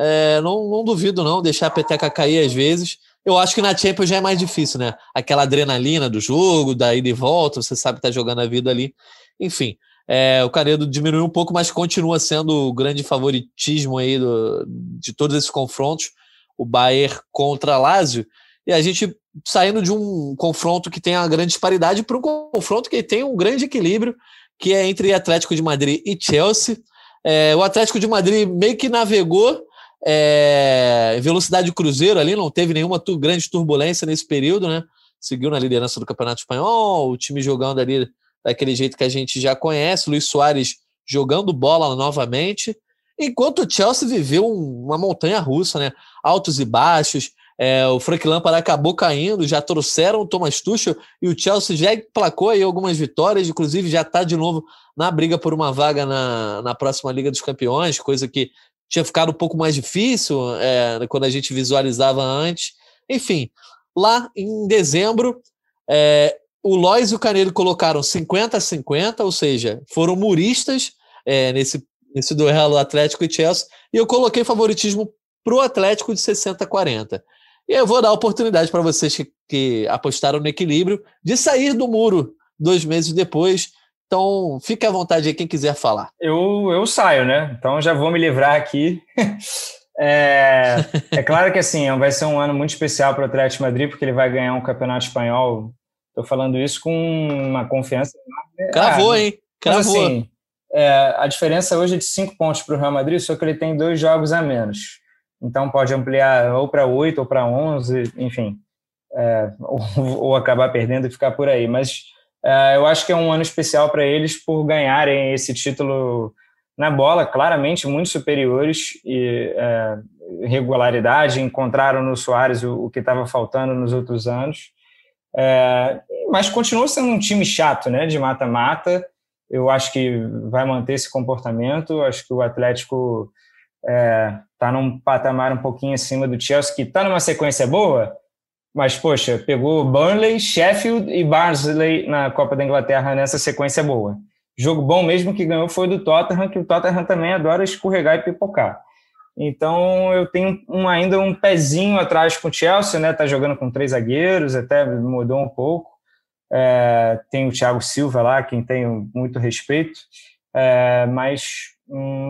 É, não, não duvido, não, deixar a peteca cair às vezes. Eu acho que na Champions já é mais difícil, né? Aquela adrenalina do jogo, da ida e volta, você sabe que tá jogando a vida ali. Enfim, é, o Canedo diminuiu um pouco, mas continua sendo o grande favoritismo aí do, de todos esses confrontos, o Bayern contra Lazio. E a gente saindo de um confronto que tem uma grande disparidade para um confronto que tem um grande equilíbrio, que é entre Atlético de Madrid e Chelsea. É, o Atlético de Madrid meio que navegou é, velocidade cruzeiro ali, não teve nenhuma tu, grande turbulência nesse período, né? Seguiu na liderança do Campeonato Espanhol, o time jogando ali daquele jeito que a gente já conhece, Luiz Soares jogando bola novamente, enquanto o Chelsea viveu um, uma montanha russa, né? Altos e baixos. É, o Frank Lampard acabou caindo, já trouxeram o Thomas Tuchel e o Chelsea já placou aí algumas vitórias, inclusive já está de novo na briga por uma vaga na, na próxima Liga dos Campeões, coisa que tinha ficado um pouco mais difícil é, quando a gente visualizava antes. Enfim, lá em dezembro, é, o Lois e o Canedo colocaram 50 a 50, ou seja, foram muristas é, nesse, nesse duelo Atlético e Chelsea, e eu coloquei favoritismo para o Atlético de 60 a 40. E eu vou dar a oportunidade para vocês que, que apostaram no equilíbrio de sair do muro dois meses depois então, fique à vontade aí quem quiser falar. Eu, eu saio, né? Então já vou me livrar aqui. é, é claro que assim, vai ser um ano muito especial para o Atlético Madrid, porque ele vai ganhar um campeonato espanhol. Estou falando isso com uma confiança. Cravou, ah, hein? Cravou. Mas, assim, é, a diferença hoje é de cinco pontos para o Real Madrid, só que ele tem dois jogos a menos. Então pode ampliar ou para oito ou para onze, enfim. É, ou, ou acabar perdendo e ficar por aí. Mas eu acho que é um ano especial para eles por ganharem esse título na bola, claramente muito superiores e é, regularidade, encontraram no Soares o, o que estava faltando nos outros anos. É, mas continua sendo um time chato, né, de mata-mata. Eu acho que vai manter esse comportamento. Acho que o Atlético está é, num patamar um pouquinho acima do Chelsea, que está numa sequência boa, mas, poxa, pegou Burnley, Sheffield e Barnsley na Copa da Inglaterra nessa sequência boa. Jogo bom mesmo que ganhou foi do Tottenham, que o Tottenham também adora escorregar e pipocar. Então eu tenho um, ainda um pezinho atrás com o Chelsea, né? Tá jogando com três zagueiros, até mudou um pouco. É, tem o Thiago Silva lá, quem tenho muito respeito. É, mas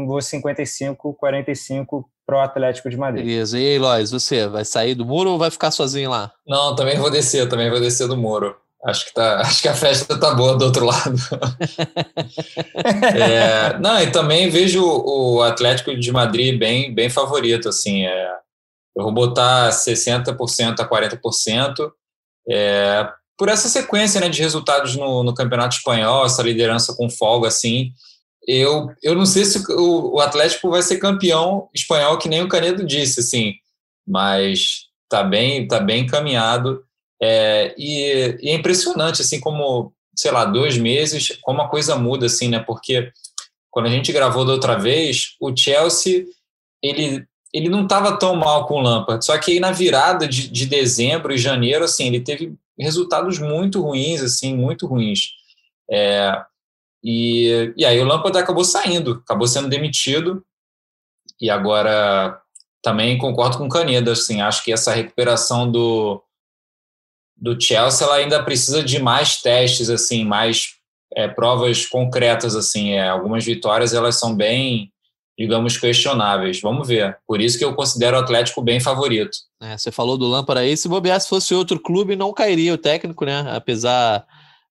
vou 55, 45 pro Atlético de Madrid. Beleza. E aí, Lois, você vai sair do muro ou vai ficar sozinho lá? Não, também vou descer, também vou descer do muro. Acho que, tá, acho que a festa tá boa do outro lado. é, não, e também vejo o Atlético de Madrid bem, bem favorito, assim, é, eu vou botar 60% a 40%, é, por essa sequência né, de resultados no, no Campeonato Espanhol, essa liderança com folga, assim, eu, eu não sei se o, o Atlético vai ser campeão espanhol, que nem o Canedo disse, assim, mas tá bem, tá bem encaminhado. É, e, e, é impressionante, assim, como, sei lá, dois meses, como a coisa muda, assim, né? Porque quando a gente gravou da outra vez, o Chelsea, ele, ele não estava tão mal com o Lampard, só que aí na virada de, de dezembro e janeiro, assim, ele teve resultados muito ruins, assim, muito ruins. É, e, e aí o Lampard acabou saindo, acabou sendo demitido, e agora também concordo com o Caneda, assim, acho que essa recuperação do, do Chelsea ela ainda precisa de mais testes, assim, mais é, provas concretas, assim, é, algumas vitórias elas são bem, digamos, questionáveis. Vamos ver. Por isso que eu considero o Atlético bem favorito. É, você falou do Lampard aí, se bobear, se fosse outro clube, não cairia o técnico, né? Apesar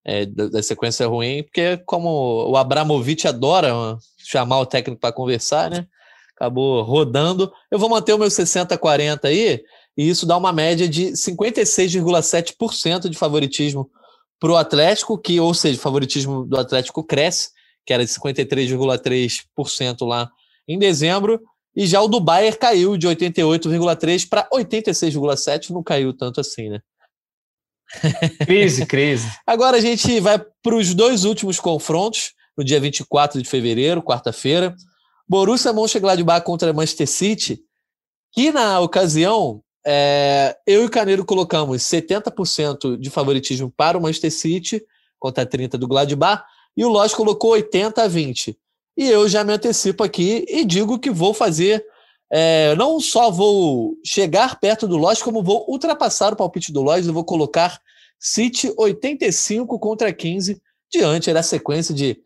é, da, sequência ruim, porque como o Abramovich adora chamar o técnico para conversar, né? acabou rodando. Eu vou manter o meu 60-40 aí, e isso dá uma média de 56,7% de favoritismo para o Atlético, que, ou seja, o favoritismo do Atlético cresce, que era de 53,3% lá em dezembro, e já o do Bayern caiu de 88,3% para 86,7%, não caiu tanto assim, né? Crise, crise. Agora a gente vai para os dois últimos confrontos, no dia 24 de fevereiro, quarta-feira. Borussia Mönchengladbach contra Manchester City, que na ocasião é, eu e o Caneiro colocamos 70% de favoritismo para o Manchester City contra 30% do Gladbach e o Lodge colocou 80 a 20. E eu já me antecipo aqui e digo que vou fazer, é, não só vou chegar perto do Lodge, como vou ultrapassar o palpite do Lodge, eu vou colocar City 85 contra 15 diante da sequência de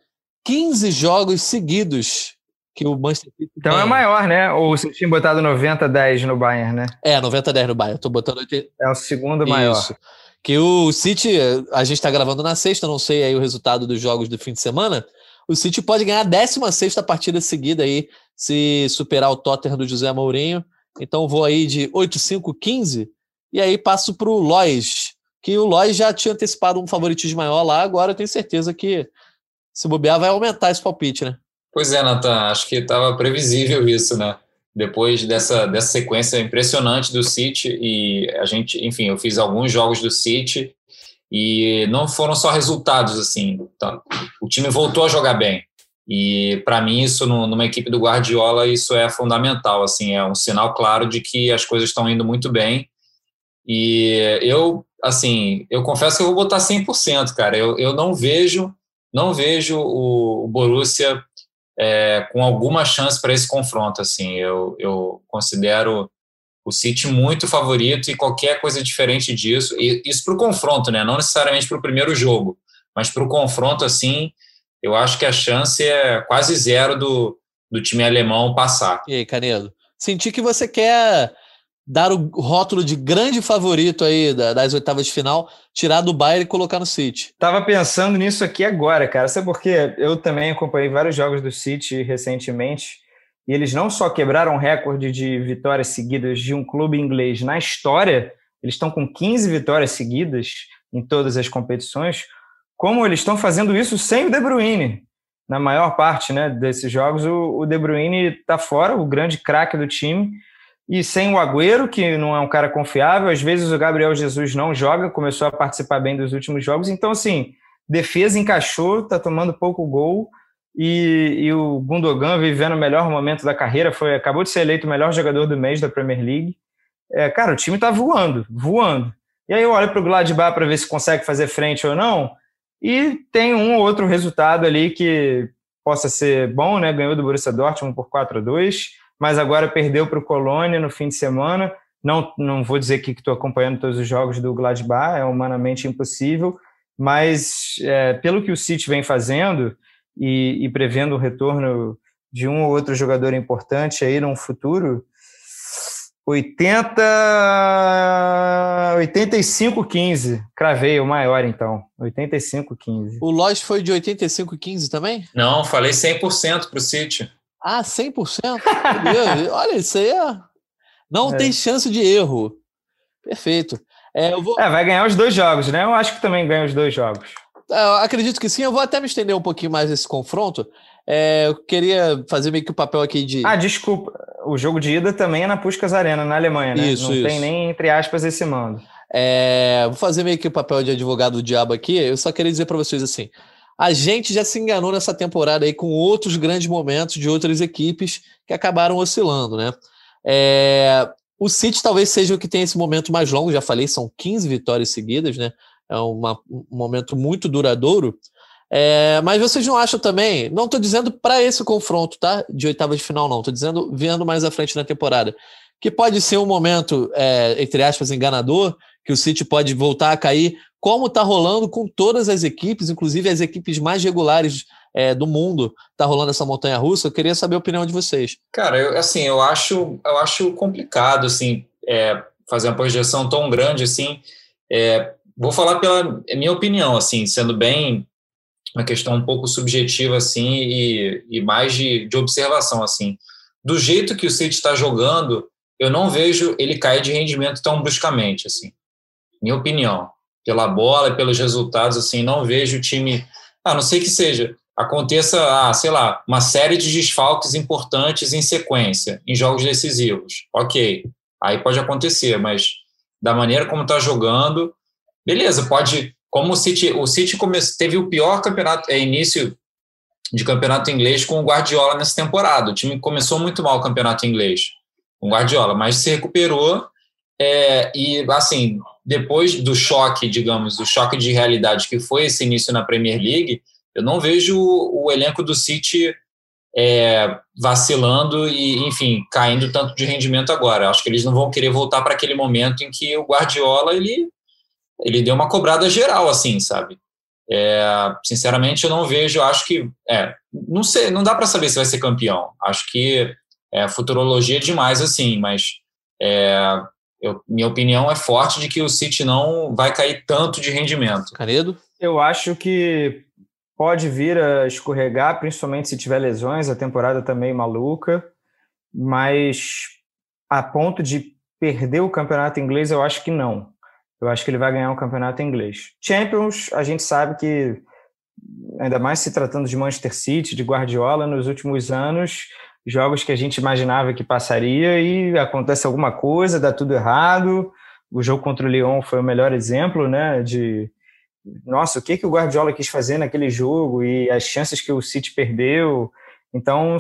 15 jogos seguidos que o Manchester City. Então é maior, né? Ou você tinha botado 90-10 no Bayern, né? É, 90-10 no Bayern. Eu tô botando. É o segundo maior. Isso. Que o City, a gente está gravando na sexta, não sei aí o resultado dos jogos do fim de semana. O City pode ganhar a 16 partida seguida aí, se superar o Tottenham do José Mourinho. Então vou aí de 8-5-15 e aí passo para o Lois, que o Lois já tinha antecipado um favoritismo maior lá, agora eu tenho certeza que se bobear vai aumentar esse palpite, né? Pois é, Nathan, acho que estava previsível isso, né? Depois dessa, dessa sequência impressionante do City, e a gente, enfim, eu fiz alguns jogos do City e não foram só resultados, assim. Tá? O time voltou a jogar bem. E para mim, isso numa equipe do Guardiola, isso é fundamental, assim, é um sinal claro de que as coisas estão indo muito bem. E eu, assim, eu confesso que eu vou botar 100%, cara. Eu, eu não vejo, não vejo o, o Borussia é, com alguma chance para esse confronto. Assim, eu, eu considero o City muito favorito e qualquer coisa diferente disso, e isso para o confronto, né? Não necessariamente para o primeiro jogo, mas para o confronto, assim, eu acho que a chance é quase zero do, do time alemão passar. E aí, Canedo? Senti que você quer dar o rótulo de grande favorito aí das oitavas de final, tirar do Bayern e colocar no City. Tava pensando nisso aqui agora, cara. Sabe por quê? Eu também acompanhei vários jogos do City recentemente e eles não só quebraram o recorde de vitórias seguidas de um clube inglês na história, eles estão com 15 vitórias seguidas em todas as competições, como eles estão fazendo isso sem o De Bruyne. Na maior parte né, desses jogos, o, De Bruyne está fora, o grande craque do time, e sem o Agüero, que não é um cara confiável, às vezes o Gabriel Jesus não joga, começou a participar bem dos últimos jogos, então assim, defesa encaixou, tá tomando pouco gol, e, e o Gundogan vivendo o melhor momento da carreira, foi acabou de ser eleito o melhor jogador do mês da Premier League. É, cara, o time tá voando, voando. E aí eu olho para o Gladbach para ver se consegue fazer frente ou não, e tem um ou outro resultado ali que possa ser bom, né? Ganhou do Borussia Dortmund por 4 a 2 mas agora perdeu para o Colônia no fim de semana. Não, não vou dizer que estou acompanhando todos os jogos do Gladbach, é humanamente impossível, mas é, pelo que o City vem fazendo e, e prevendo o retorno de um ou outro jogador importante aí no futuro, 80 85 15. Cravei o maior então. 85 15. O Lois foi de 85 15 também? Não, falei 100% para o City. Ah, 100%? Olha, isso aí é... não é. tem chance de erro. Perfeito. É, vou... é, vai ganhar os dois jogos, né? Eu acho que também ganha os dois jogos. É, eu acredito que sim. Eu vou até me estender um pouquinho mais nesse confronto. É, eu queria fazer meio que o papel aqui de. Ah, desculpa. o jogo de ida também é na Puskas Arena, na Alemanha, né? Isso, Não isso. tem nem, entre aspas, esse mando. É, vou fazer meio que o papel de advogado do diabo aqui. Eu só queria dizer para vocês assim: a gente já se enganou nessa temporada aí com outros grandes momentos de outras equipes que acabaram oscilando, né? É, o City talvez seja o que tem esse momento mais longo, já falei, são 15 vitórias seguidas, né? É uma, um momento muito duradouro. É, mas vocês não acham também? Não estou dizendo para esse confronto, tá? De oitava de final, não. Estou dizendo vendo mais à frente na temporada. Que pode ser um momento, é, entre aspas, enganador, que o City pode voltar a cair, como está rolando com todas as equipes, inclusive as equipes mais regulares é, do mundo, está rolando essa montanha russa. Eu queria saber a opinião de vocês. Cara, eu, assim, eu acho, eu acho complicado, assim, é, fazer uma projeção tão grande, assim. É, vou falar pela minha opinião, assim, sendo bem uma questão um pouco subjetiva, assim, e, e mais de, de observação, assim. Do jeito que o City está jogando, eu não vejo ele cair de rendimento tão bruscamente, assim. Minha opinião. Pela bola e pelos resultados, assim, não vejo o time... A não sei que seja, aconteça, ah, sei lá, uma série de desfalques importantes em sequência, em jogos decisivos. Ok, aí pode acontecer, mas da maneira como está jogando, beleza, pode como o City, o City teve o pior campeonato, é, início de campeonato inglês com o Guardiola nessa temporada. O time começou muito mal o campeonato inglês com o Guardiola, mas se recuperou é, e, assim, depois do choque, digamos, do choque de realidade que foi esse início na Premier League, eu não vejo o, o elenco do City é, vacilando e, enfim, caindo tanto de rendimento agora. Acho que eles não vão querer voltar para aquele momento em que o Guardiola ele ele deu uma cobrada geral, assim, sabe? É, sinceramente, eu não vejo, acho que, é, não sei, não dá para saber se vai ser campeão. Acho que é futurologia demais, assim, mas é, eu, minha opinião é forte de que o City não vai cair tanto de rendimento. Canedo? Eu acho que pode vir a escorregar, principalmente se tiver lesões, a temporada tá meio maluca, mas a ponto de perder o campeonato inglês, eu acho que não. Eu acho que ele vai ganhar o campeonato inglês. Champions, a gente sabe que, ainda mais se tratando de Manchester City, de Guardiola, nos últimos anos, jogos que a gente imaginava que passaria e acontece alguma coisa, dá tudo errado. O jogo contra o Lyon foi o melhor exemplo, né? De nossa, o que, que o Guardiola quis fazer naquele jogo e as chances que o City perdeu. Então,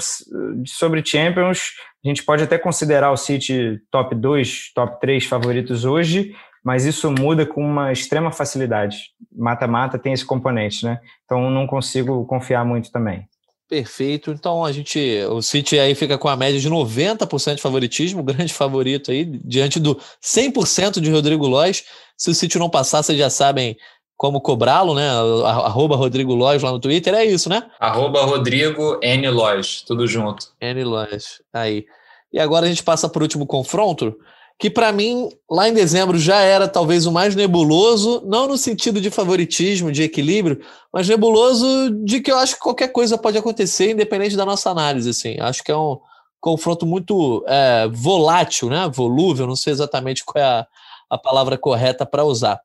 sobre Champions, a gente pode até considerar o City top 2, top 3 favoritos hoje, mas isso muda com uma extrema facilidade. Mata-mata tem esse componente, né? Então não consigo confiar muito também. Perfeito. Então a gente, o City aí fica com a média de 90% de favoritismo, grande favorito aí, diante do 100% de Rodrigo Lois. Se o City não passar, vocês já sabem como cobrá-lo, né? Arroba Rodrigo Lois lá no Twitter, é isso, né? Arroba Rodrigo N Lois, tudo junto. N Lois, aí. E agora a gente passa para o último confronto, que para mim, lá em dezembro, já era talvez o mais nebuloso, não no sentido de favoritismo, de equilíbrio, mas nebuloso de que eu acho que qualquer coisa pode acontecer, independente da nossa análise. Assim. Acho que é um confronto muito é, volátil, né? volúvel, não sei exatamente qual é a, a palavra correta para usar.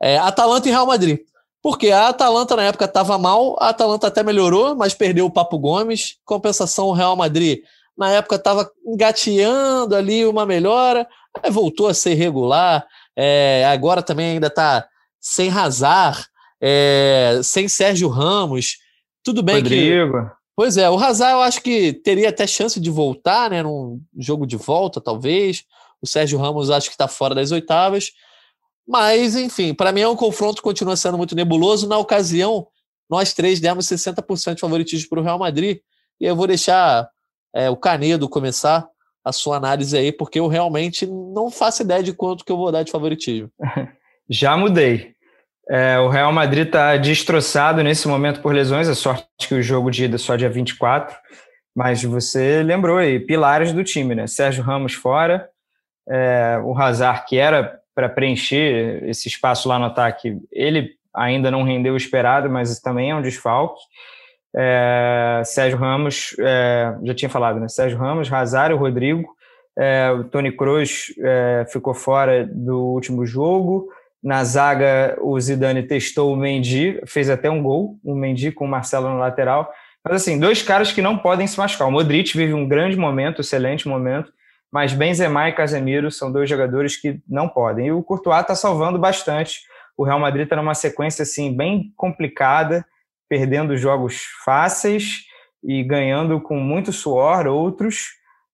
É, Atalanta e Real Madrid. Porque a Atalanta na época estava mal, a Atalanta até melhorou, mas perdeu o Papo Gomes. Compensação, o Real Madrid na época estava engateando ali uma melhora, voltou a ser regular, é, agora também ainda está sem Hazard, é, sem Sérgio Ramos. Tudo bem Rodrigo. que. Pois é, o Hazard eu acho que teria até chance de voltar, né? Num jogo de volta, talvez. O Sérgio Ramos acho que está fora das oitavas. Mas, enfim, para mim é um confronto que continua sendo muito nebuloso. Na ocasião, nós três demos 60% de favoritismo para o Real Madrid. E eu vou deixar é, o Canedo começar a sua análise aí, porque eu realmente não faço ideia de quanto que eu vou dar de favoritismo. Já mudei. É, o Real Madrid está destroçado nesse momento por lesões, a sorte que o jogo de ida é só dia 24, mas você lembrou aí, pilares do time, né? Sérgio Ramos fora, é, o Hazard, que era para preencher esse espaço lá no ataque, ele ainda não rendeu o esperado, mas também é um desfalque. É, Sérgio Ramos, é, já tinha falado, né? Sérgio Ramos, Rosário, Rodrigo, é, o Tony Kroos é, ficou fora do último jogo. Na zaga, o Zidane testou o Mendy, fez até um gol, o Mendy com o Marcelo no lateral. Mas assim, dois caras que não podem se machucar. O Modric vive um grande momento, excelente momento, mas Benzema e Casemiro são dois jogadores que não podem. E o Courtois está salvando bastante. O Real Madrid está numa sequência assim bem complicada, perdendo jogos fáceis e ganhando com muito suor outros.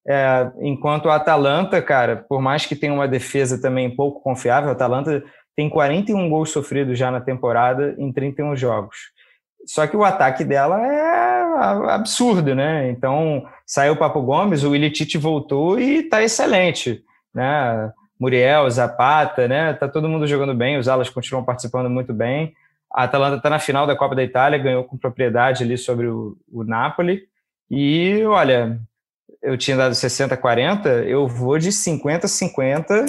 É, enquanto o Atalanta, cara, por mais que tenha uma defesa também pouco confiável, o Atalanta tem 41 gols sofridos já na temporada em 31 jogos. Só que o ataque dela é absurdo, né? Então, saiu o Papo Gomes, o Ilitite voltou e tá excelente, né? Muriel, Zapata, né? Tá todo mundo jogando bem, os alas continuam participando muito bem. A Atalanta está na final da Copa da Itália, ganhou com propriedade ali sobre o, o Napoli. E, olha, eu tinha dado 60-40, eu vou de 50-50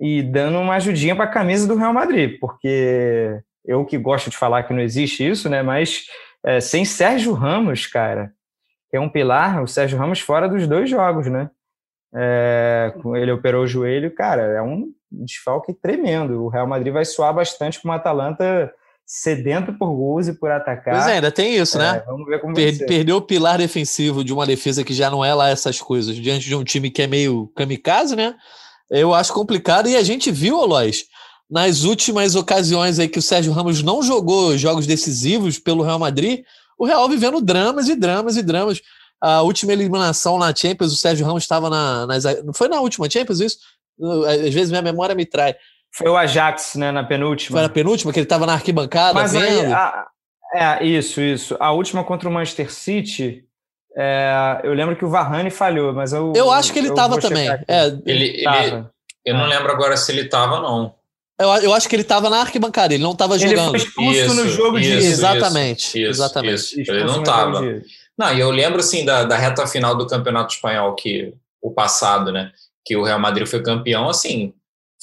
e dando uma ajudinha para a camisa do Real Madrid, porque eu que gosto de falar que não existe isso, né? Mas é, sem Sérgio Ramos, cara, é um pilar, o Sérgio Ramos fora dos dois jogos, né? É, ele operou o joelho, cara, é um desfalque tremendo. O Real Madrid vai suar bastante com uma Atalanta sedento por gols e por atacar. Pois é, ainda tem isso, né? é, né? Vamos ver como per Perdeu o pilar defensivo de uma defesa que já não é lá essas coisas, diante de um time que é meio kamikaze, né? Eu acho complicado. E a gente viu, Alois, nas últimas ocasiões aí que o Sérgio Ramos não jogou jogos decisivos pelo Real Madrid, o Real vivendo dramas e dramas e dramas. A última eliminação na Champions, o Sérgio Ramos estava na. Nas, não foi na última Champions isso? Às vezes minha memória me trai. Foi o Ajax, né, na penúltima. Foi na penúltima, que ele estava na arquibancada Mas vendo. Aí, a, é, isso, isso. A última contra o Manchester City, é, eu lembro que o Varane falhou, mas eu. Eu acho que ele estava também. É, ele, ele, eu não lembro agora se ele estava não. Eu, eu acho que ele estava na arquibancada, ele não estava jogando. Ele foi expulso isso, no jogo isso, de Exatamente. Isso, exatamente. Isso. Ele não estava. Não, e eu lembro assim da, da reta final do Campeonato Espanhol, que o passado, né? Que o Real Madrid foi campeão, assim,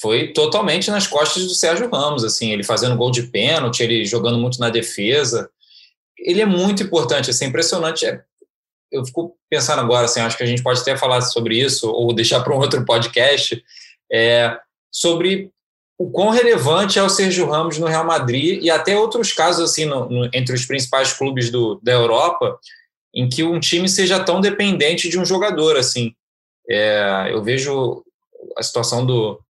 foi totalmente nas costas do Sérgio Ramos, assim, ele fazendo gol de pênalti, ele jogando muito na defesa. Ele é muito importante, assim, impressionante. É, eu fico pensando agora, assim, acho que a gente pode até falar sobre isso ou deixar para um outro podcast, é, sobre o quão relevante é o Sérgio Ramos no Real Madrid e até outros casos, assim, no, no, entre os principais clubes do, da Europa, em que um time seja tão dependente de um jogador, assim. É, eu vejo a situação do,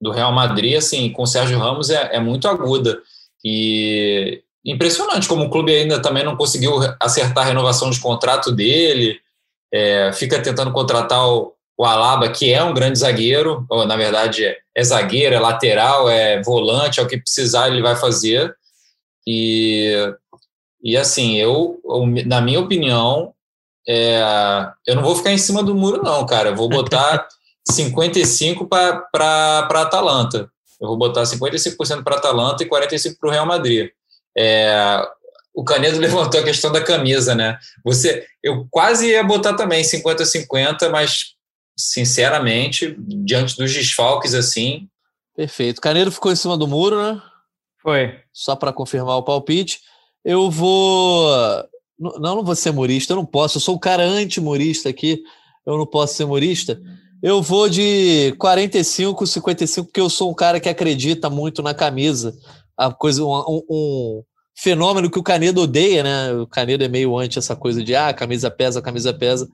do Real Madrid, assim, com o Sérgio Ramos é, é muito aguda. E impressionante como o clube ainda também não conseguiu acertar a renovação de contrato dele, é, fica tentando contratar o, o, Alaba, que é um grande zagueiro, ou, na verdade é, é, zagueiro, é lateral, é volante, é o que precisar ele vai fazer. E, e assim, eu, na minha opinião, é, eu não vou ficar em cima do muro, não, cara. Eu vou botar 55 para a Atalanta. Eu vou botar 55% para a Atalanta e 45% para o Real Madrid. É, o Canedo levantou a questão da camisa, né? Você, eu quase ia botar também 50-50, mas sinceramente, diante dos desfalques assim. Perfeito. Canedo ficou em cima do muro, né? Foi. Só para confirmar o palpite. Eu vou. Não, não vou ser humorista, eu não posso. Eu sou um cara anti-humorista aqui. Eu não posso ser humorista. Eu vou de 45, 55, porque eu sou um cara que acredita muito na camisa. A coisa, um, um fenômeno que o Canedo odeia, né? O Canedo é meio anti essa coisa de ah, camisa pesa, camisa pesa.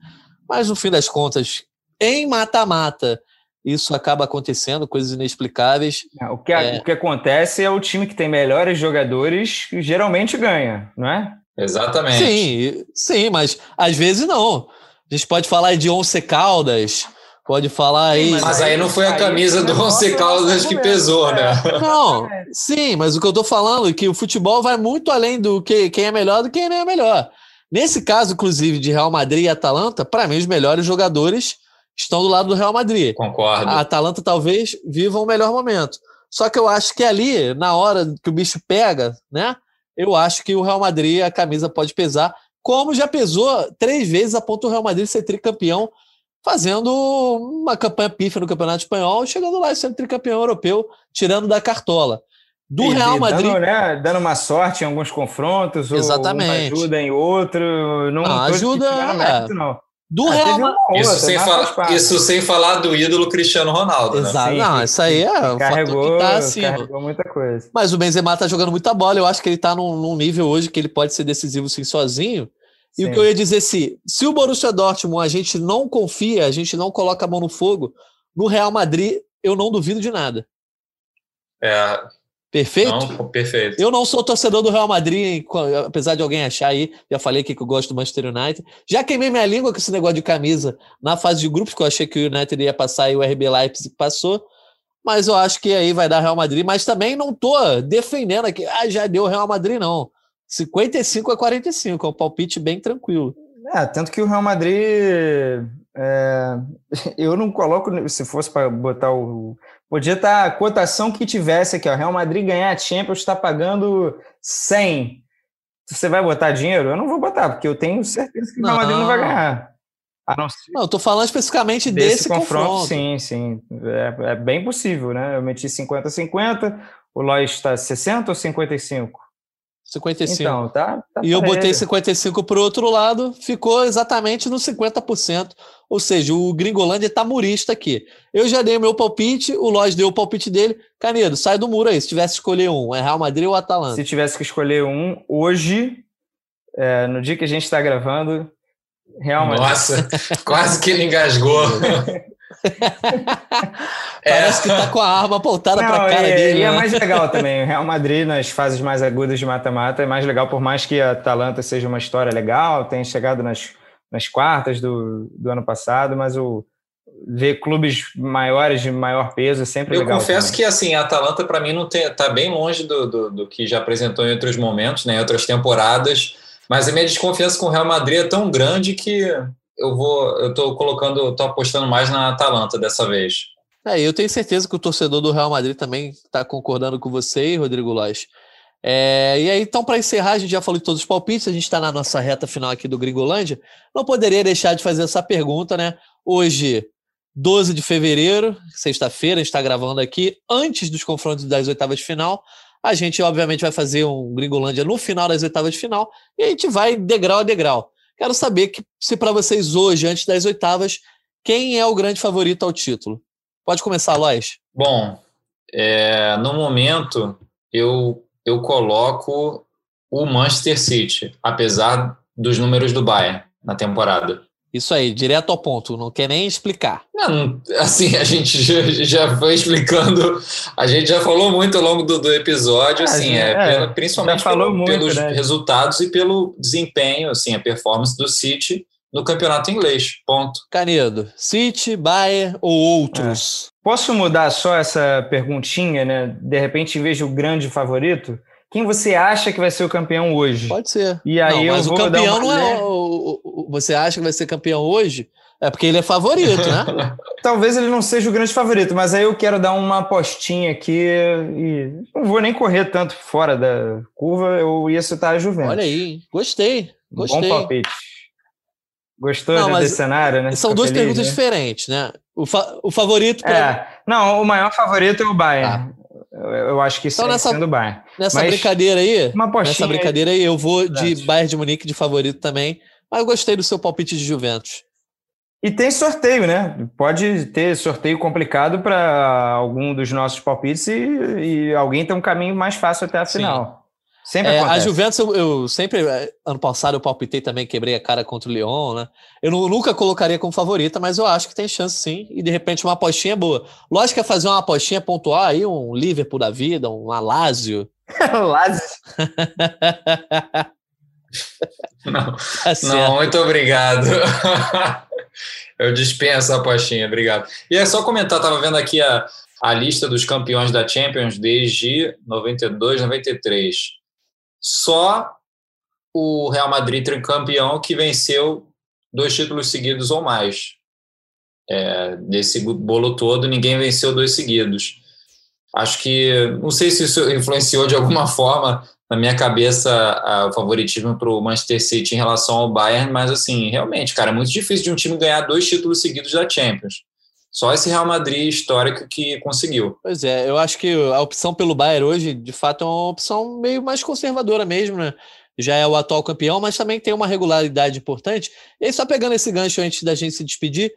Mas no fim das contas, em mata-mata, isso acaba acontecendo, coisas inexplicáveis. É, o, que, é... o que acontece é o time que tem melhores jogadores geralmente ganha, não é? Exatamente. Sim, sim, mas às vezes não. A gente pode falar de Once Caldas, Pode falar aí. Sim, mas, aí, não foi a camisa do Once Caldas que pesou, né? Não, sim, mas o que eu tô falando é que o futebol vai muito além do que quem é melhor do que quem não é melhor. Nesse caso, inclusive, de Real Madrid e Atalanta, para mim, os melhores jogadores estão do lado do Real Madrid. Concordo. A Atalanta talvez viva um melhor momento. Só que eu acho que ali, na hora que o bicho pega, né? Eu acho que o Real Madrid, a camisa pode pesar, como já pesou três vezes a ponto do Real Madrid ser tricampeão fazendo uma campanha pífia no Campeonato Espanhol, chegando lá e sendo tricampeão europeu, tirando da cartola. Do e, Real Madrid. Dando, né, dando uma sorte em alguns confrontos, Exatamente. ou uma ajuda em outro. Não, não ajuda. Mérito, não. Do ah, Real Madrid. Isso, sem falar, isso sem falar do ídolo Cristiano Ronaldo. Né? Exato. Né? Não, isso aí é. Carregou, que tá acima. carregou muita coisa. Mas o Benzema tá jogando muita bola. Eu acho que ele tá num, num nível hoje que ele pode ser decisivo sim sozinho. E sim. o que eu ia dizer se, se o Borussia Dortmund a gente não confia, a gente não coloca a mão no fogo, no Real Madrid eu não duvido de nada. É, Perfeito? Não, perfeito. Eu não sou torcedor do Real Madrid, apesar de alguém achar aí, já falei aqui que eu gosto do Manchester United. Já queimei minha língua com esse negócio de camisa na fase de grupos, que eu achei que o United ia passar e o RB Leipzig passou. Mas eu acho que aí vai dar Real Madrid. Mas também não tô defendendo aqui, ah, já deu Real Madrid, não. 55 a 45, é um palpite bem tranquilo. É, tanto que o Real Madrid. É, eu não coloco, se fosse para botar o, Podia estar tá a cotação que tivesse aqui, ó. Real Madrid ganhar a Champions está pagando 100. Você vai botar dinheiro? Eu não vou botar, porque eu tenho certeza que o Real Madrid não vai ganhar. A não, ser... não, eu tô falando especificamente desse, desse confronto, confronto. Sim, sim. É, é, bem possível, né? Eu meti 50-50, o Lois está 60 ou 55? 55. Então, tá, tá e eu botei 55 para o outro lado, ficou exatamente no 50%. Ou seja, o Gringolândia está murista aqui. Eu já dei o meu palpite, o Lois deu o palpite dele. Canedo, sai do muro aí. Se tivesse que escolher um, é Real Madrid ou Atalanta? Se tivesse que escolher um, hoje, é, no dia que a gente está gravando, Real Madrid. Nossa, quase que ele engasgou. Parece que tá com a arma apontada para a cara e, dele. E é né? é mais legal também. O Real Madrid, nas fases mais agudas de mata-mata, é mais legal, por mais que a Atalanta seja uma história legal, tenha chegado nas, nas quartas do, do ano passado, mas o ver clubes maiores de maior peso é sempre Eu legal. Eu confesso também. que assim, a Atalanta para mim não está bem longe do, do, do, que já apresentou em outros momentos, né, em outras temporadas, mas a minha desconfiança com o Real Madrid é tão grande que eu vou, eu tô colocando, tô apostando mais na Atalanta dessa vez. É, eu tenho certeza que o torcedor do Real Madrid também está concordando com você, Rodrigo Lage. É, e aí, então, para encerrar, a gente já falou de todos os palpites, a gente está na nossa reta final aqui do Gringolândia. Não poderia deixar de fazer essa pergunta, né? Hoje, 12 de fevereiro, sexta-feira, a gente está gravando aqui, antes dos confrontos das oitavas de final. A gente, obviamente, vai fazer um Gringolândia no final das oitavas de final e a gente vai degrau a degrau. Quero saber que, se para vocês hoje, antes das oitavas, quem é o grande favorito ao título? Pode começar, Lois. Bom, é, no momento eu, eu coloco o Manchester City, apesar dos números do Bayern na temporada. Isso aí, direto ao ponto, não quer nem explicar. Não, assim, a gente já, já foi explicando, a gente já falou muito ao longo do, do episódio, é, assim, é, é, principalmente pelo, muito, pelos né? resultados e pelo desempenho, assim, a performance do City no campeonato inglês, ponto. Canedo, City, Bayern ou outros? É. Posso mudar só essa perguntinha, né? De repente, em vez do grande favorito, quem você acha que vai ser o campeão hoje? Pode ser. E aí não, mas o campeão não é. O, o, você acha que vai ser campeão hoje? É porque ele é favorito, né? Talvez ele não seja o grande favorito, mas aí eu quero dar uma apostinha aqui e não vou nem correr tanto fora da curva, eu ia citar a Juventus. Olha aí, gostei, gostei. Bom palpite. Gostou não, desse cenário, né? São duas feliz, perguntas né? diferentes, né? O, fa o favorito. Pra... É, não, o maior favorito é o Bayern. Ah. Eu acho que então, nessa, sendo Bayern. Nessa mas brincadeira aí, uma nessa brincadeira aí, eu vou de Bayern de Munique de favorito também. Mas eu gostei do seu palpite de Juventus. E tem sorteio, né? Pode ter sorteio complicado para algum dos nossos palpites e, e, alguém tem um caminho mais fácil até a final. Sempre é, A Juventus, eu, eu, sempre, é, ano passado eu palpitei também, quebrei a cara contra o Lyon, né? Eu não, nunca colocaria como favorita, mas eu acho que tem chance sim, e de repente uma apostinha boa. Lógico que é fazer uma apostinha pontual aí, um Liverpool da vida, um Alásio. Lazio? não, tá não, muito obrigado. eu dispenso a apostinha, obrigado. E é só comentar, tava vendo aqui a, a lista dos campeões da Champions desde 92, 93 só o Real Madrid tricampeão que venceu dois títulos seguidos ou mais. É, desse bolo todo, ninguém venceu dois seguidos. Acho que, não sei se isso influenciou de alguma forma na minha cabeça o favoritismo para o Manchester City em relação ao Bayern, mas assim, realmente, cara, é muito difícil de um time ganhar dois títulos seguidos da Champions. Só esse Real Madrid histórico que conseguiu. Pois é, eu acho que a opção pelo Bayern hoje, de fato, é uma opção meio mais conservadora mesmo, né? já é o atual campeão, mas também tem uma regularidade importante. E aí, só pegando esse gancho antes da gente se despedir,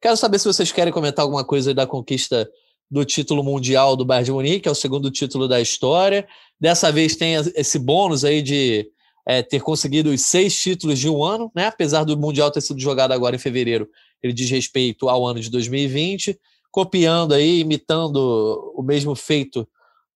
quero saber se vocês querem comentar alguma coisa da conquista do título mundial do Bayern de Munique, que é o segundo título da história. Dessa vez tem esse bônus aí de é, ter conseguido os seis títulos de um ano, né? apesar do Mundial ter sido jogado agora em fevereiro, ele diz respeito ao ano de 2020, copiando aí, imitando o mesmo feito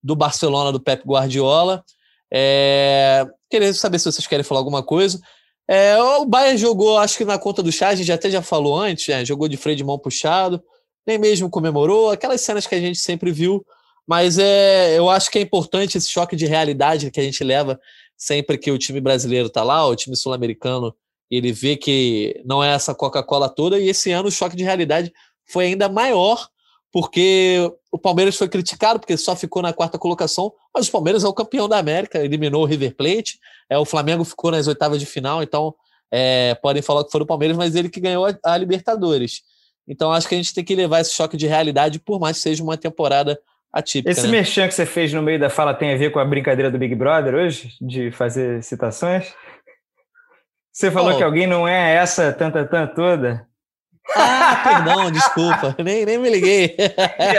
do Barcelona do Pep Guardiola. É, queria saber se vocês querem falar alguma coisa. É, o Bayern jogou, acho que na conta do chá, a gente até já falou antes, né? jogou de freio de mão puxado, nem mesmo comemorou, aquelas cenas que a gente sempre viu, mas é, eu acho que é importante esse choque de realidade que a gente leva sempre que o time brasileiro está lá, o time sul-americano, ele vê que não é essa Coca-Cola toda, e esse ano o choque de realidade foi ainda maior, porque o Palmeiras foi criticado porque só ficou na quarta colocação, mas o Palmeiras é o campeão da América, eliminou o River Plate, é, o Flamengo ficou nas oitavas de final, então é, podem falar que foi o Palmeiras, mas ele que ganhou a, a, Libertadores. Então acho que a gente tem que levar esse choque de realidade, por mais que seja uma temporada atípica. Esse né? merchan que você fez no meio da fala tem a ver com a brincadeira do Big Brother hoje, de fazer citações? Você falou oh. que alguém não é essa tanta tanta toda? Ah, perdão, desculpa. Nem, nem me liguei.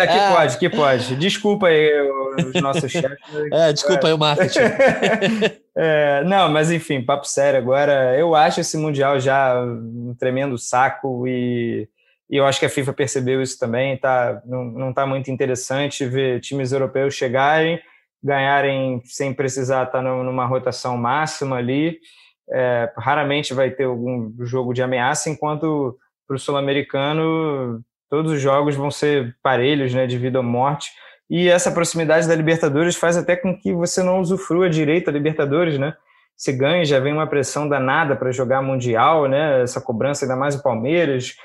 Aqui pode, que pode. Desculpa aí os nossos chefes. É, desculpa aí o marketing. É, não, mas enfim, papo sério agora. Eu acho esse Mundial já um tremendo saco e, e eu acho que a FIFA percebeu isso também. Tá, não, não tá muito interessante ver times europeus chegarem, ganharem sem precisar estar tá numa rotação máxima ali. É, raramente vai ter algum jogo de ameaça, enquanto para o sul-americano todos os jogos vão ser parelhos, né, de vida ou morte. E essa proximidade da Libertadores faz até com que você não usufrua direito a Libertadores, né? Se ganha, já vem uma pressão danada para jogar Mundial, né? Essa cobrança, ainda mais o Palmeiras,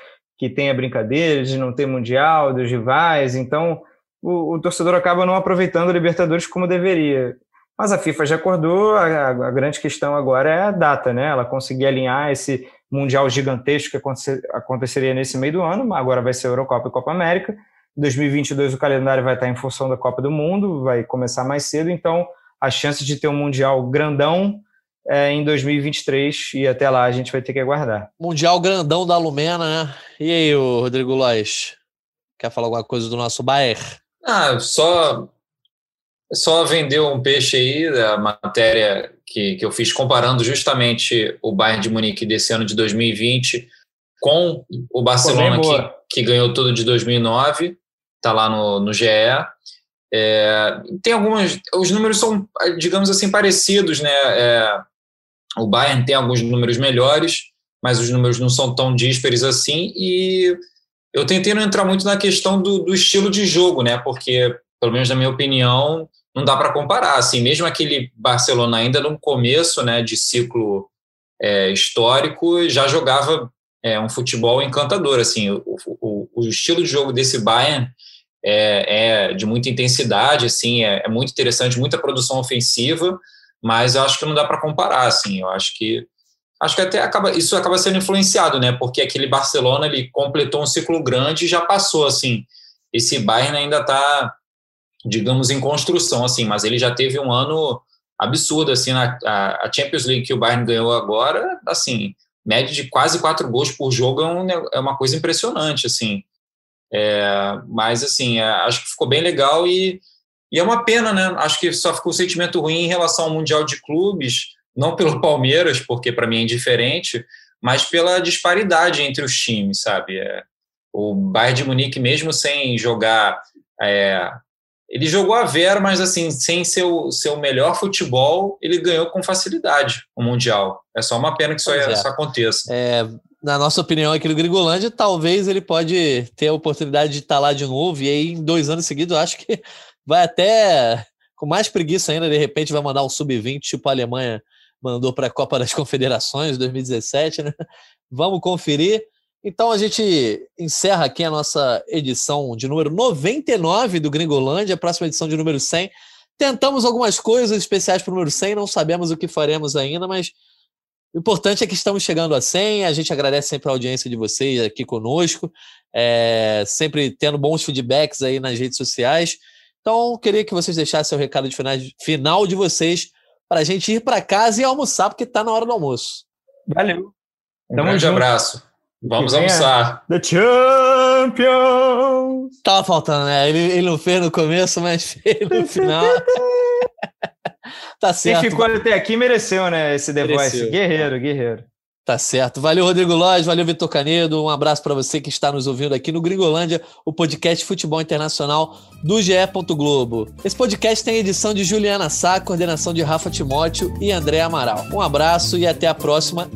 que tem a brincadeira de não ter Mundial, dos rivais. Então, o, o torcedor acaba não aproveitando a Libertadores como deveria. Mas a FIFA já acordou, a, a, grande questão agora é a data, né? Ela conseguir alinhar esse mundial gigantesco que aconteceria nesse meio do ano, agora vai ser Eurocopa e Copa América. 2022 o calendário vai estar em função da Copa do Mundo, vai começar mais cedo, então a chance de ter um mundial grandão é em 2023 e até lá a gente vai ter que aguardar. Mundial grandão da Lumena, né? E aí, Rodrigo Lois? Quer falar alguma coisa do nosso Bayern? Ah, só só vendeu um peixe aí da matéria que, que eu fiz comparando justamente o Bayern de Munique desse ano de 2020 com o Barcelona que, que ganhou tudo de 2009, está lá no, no GE. É, tem algumas, os números são, digamos assim, parecidos, né? É, o Bayern tem alguns números melhores, mas os números não são tão díspares assim. E eu tentei não entrar muito na questão do, do estilo de jogo, né? Porque, pelo menos na minha opinião, não dá para comparar. Assim, mesmo aquele Barcelona ainda no começo né, de ciclo é, histórico, já jogava é, um futebol encantador. Assim, o, o, o, estilo de jogo desse Bayern é, é de muita intensidade, assim, é, é, muito interessante, muita produção ofensiva, mas eu acho que não dá para comparar. Assim, eu acho que acho que até acaba, isso acaba sendo influenciado, né? Porque aquele Barcelona ele completou um ciclo grande e já passou. Assim, esse Bayern ainda está digamos, em construção, assim, mas ele já teve um ano absurdo, assim, na, a, Champions League que o Bayern ganhou agora, assim, média de quase quatro gols por jogo é, um, é uma coisa impressionante, assim, é, mas, assim, é, acho que ficou bem legal e, e é uma pena, né, acho que só ficou um sentimento ruim em relação ao Mundial de Clubes, não pelo Palmeiras, porque para mim é indiferente, mas pela disparidade entre os times, sabe, é, o Bayern de Munique, mesmo sem jogar é, ele jogou a Vera, mas assim, sem seu, seu melhor futebol, ele ganhou com facilidade o Mundial. É só uma pena que isso, é. isso aconteça. É, na nossa opinião, aqui no Grigolândia, talvez ele pode ter a oportunidade de estar lá de novo, e aí em dois anos seguidos, acho que vai até com mais preguiça ainda, de repente vai mandar um sub-20, tipo a Alemanha mandou para a Copa das Confederações 2017, né? Vamos conferir. Então a gente encerra aqui a nossa edição de número 99 do Gringolândia, a próxima edição de número 100. Tentamos algumas coisas especiais para o número 100, não sabemos o que faremos ainda, mas o importante é que estamos chegando a 100. A gente agradece sempre a audiência de vocês aqui conosco, é, sempre tendo bons feedbacks aí nas redes sociais. Então, queria que vocês deixassem o recado de final de vocês para a gente ir para casa e almoçar, porque está na hora do almoço. Valeu. Um Tamo grande junto. abraço. Vamos almoçar. The Champions! Tava faltando, né? Ele, ele não fez no começo, mas fez no final. tá certo. Quem ficou até aqui mereceu, né? Esse The Voice. Guerreiro, guerreiro. Tá certo. Valeu, Rodrigo Lóis. Valeu, Vitor Canedo. Um abraço para você que está nos ouvindo aqui no Gringolândia, o podcast Futebol Internacional do GE. Globo. Esse podcast tem edição de Juliana Sá, coordenação de Rafa Timóteo e André Amaral. Um abraço e até a próxima.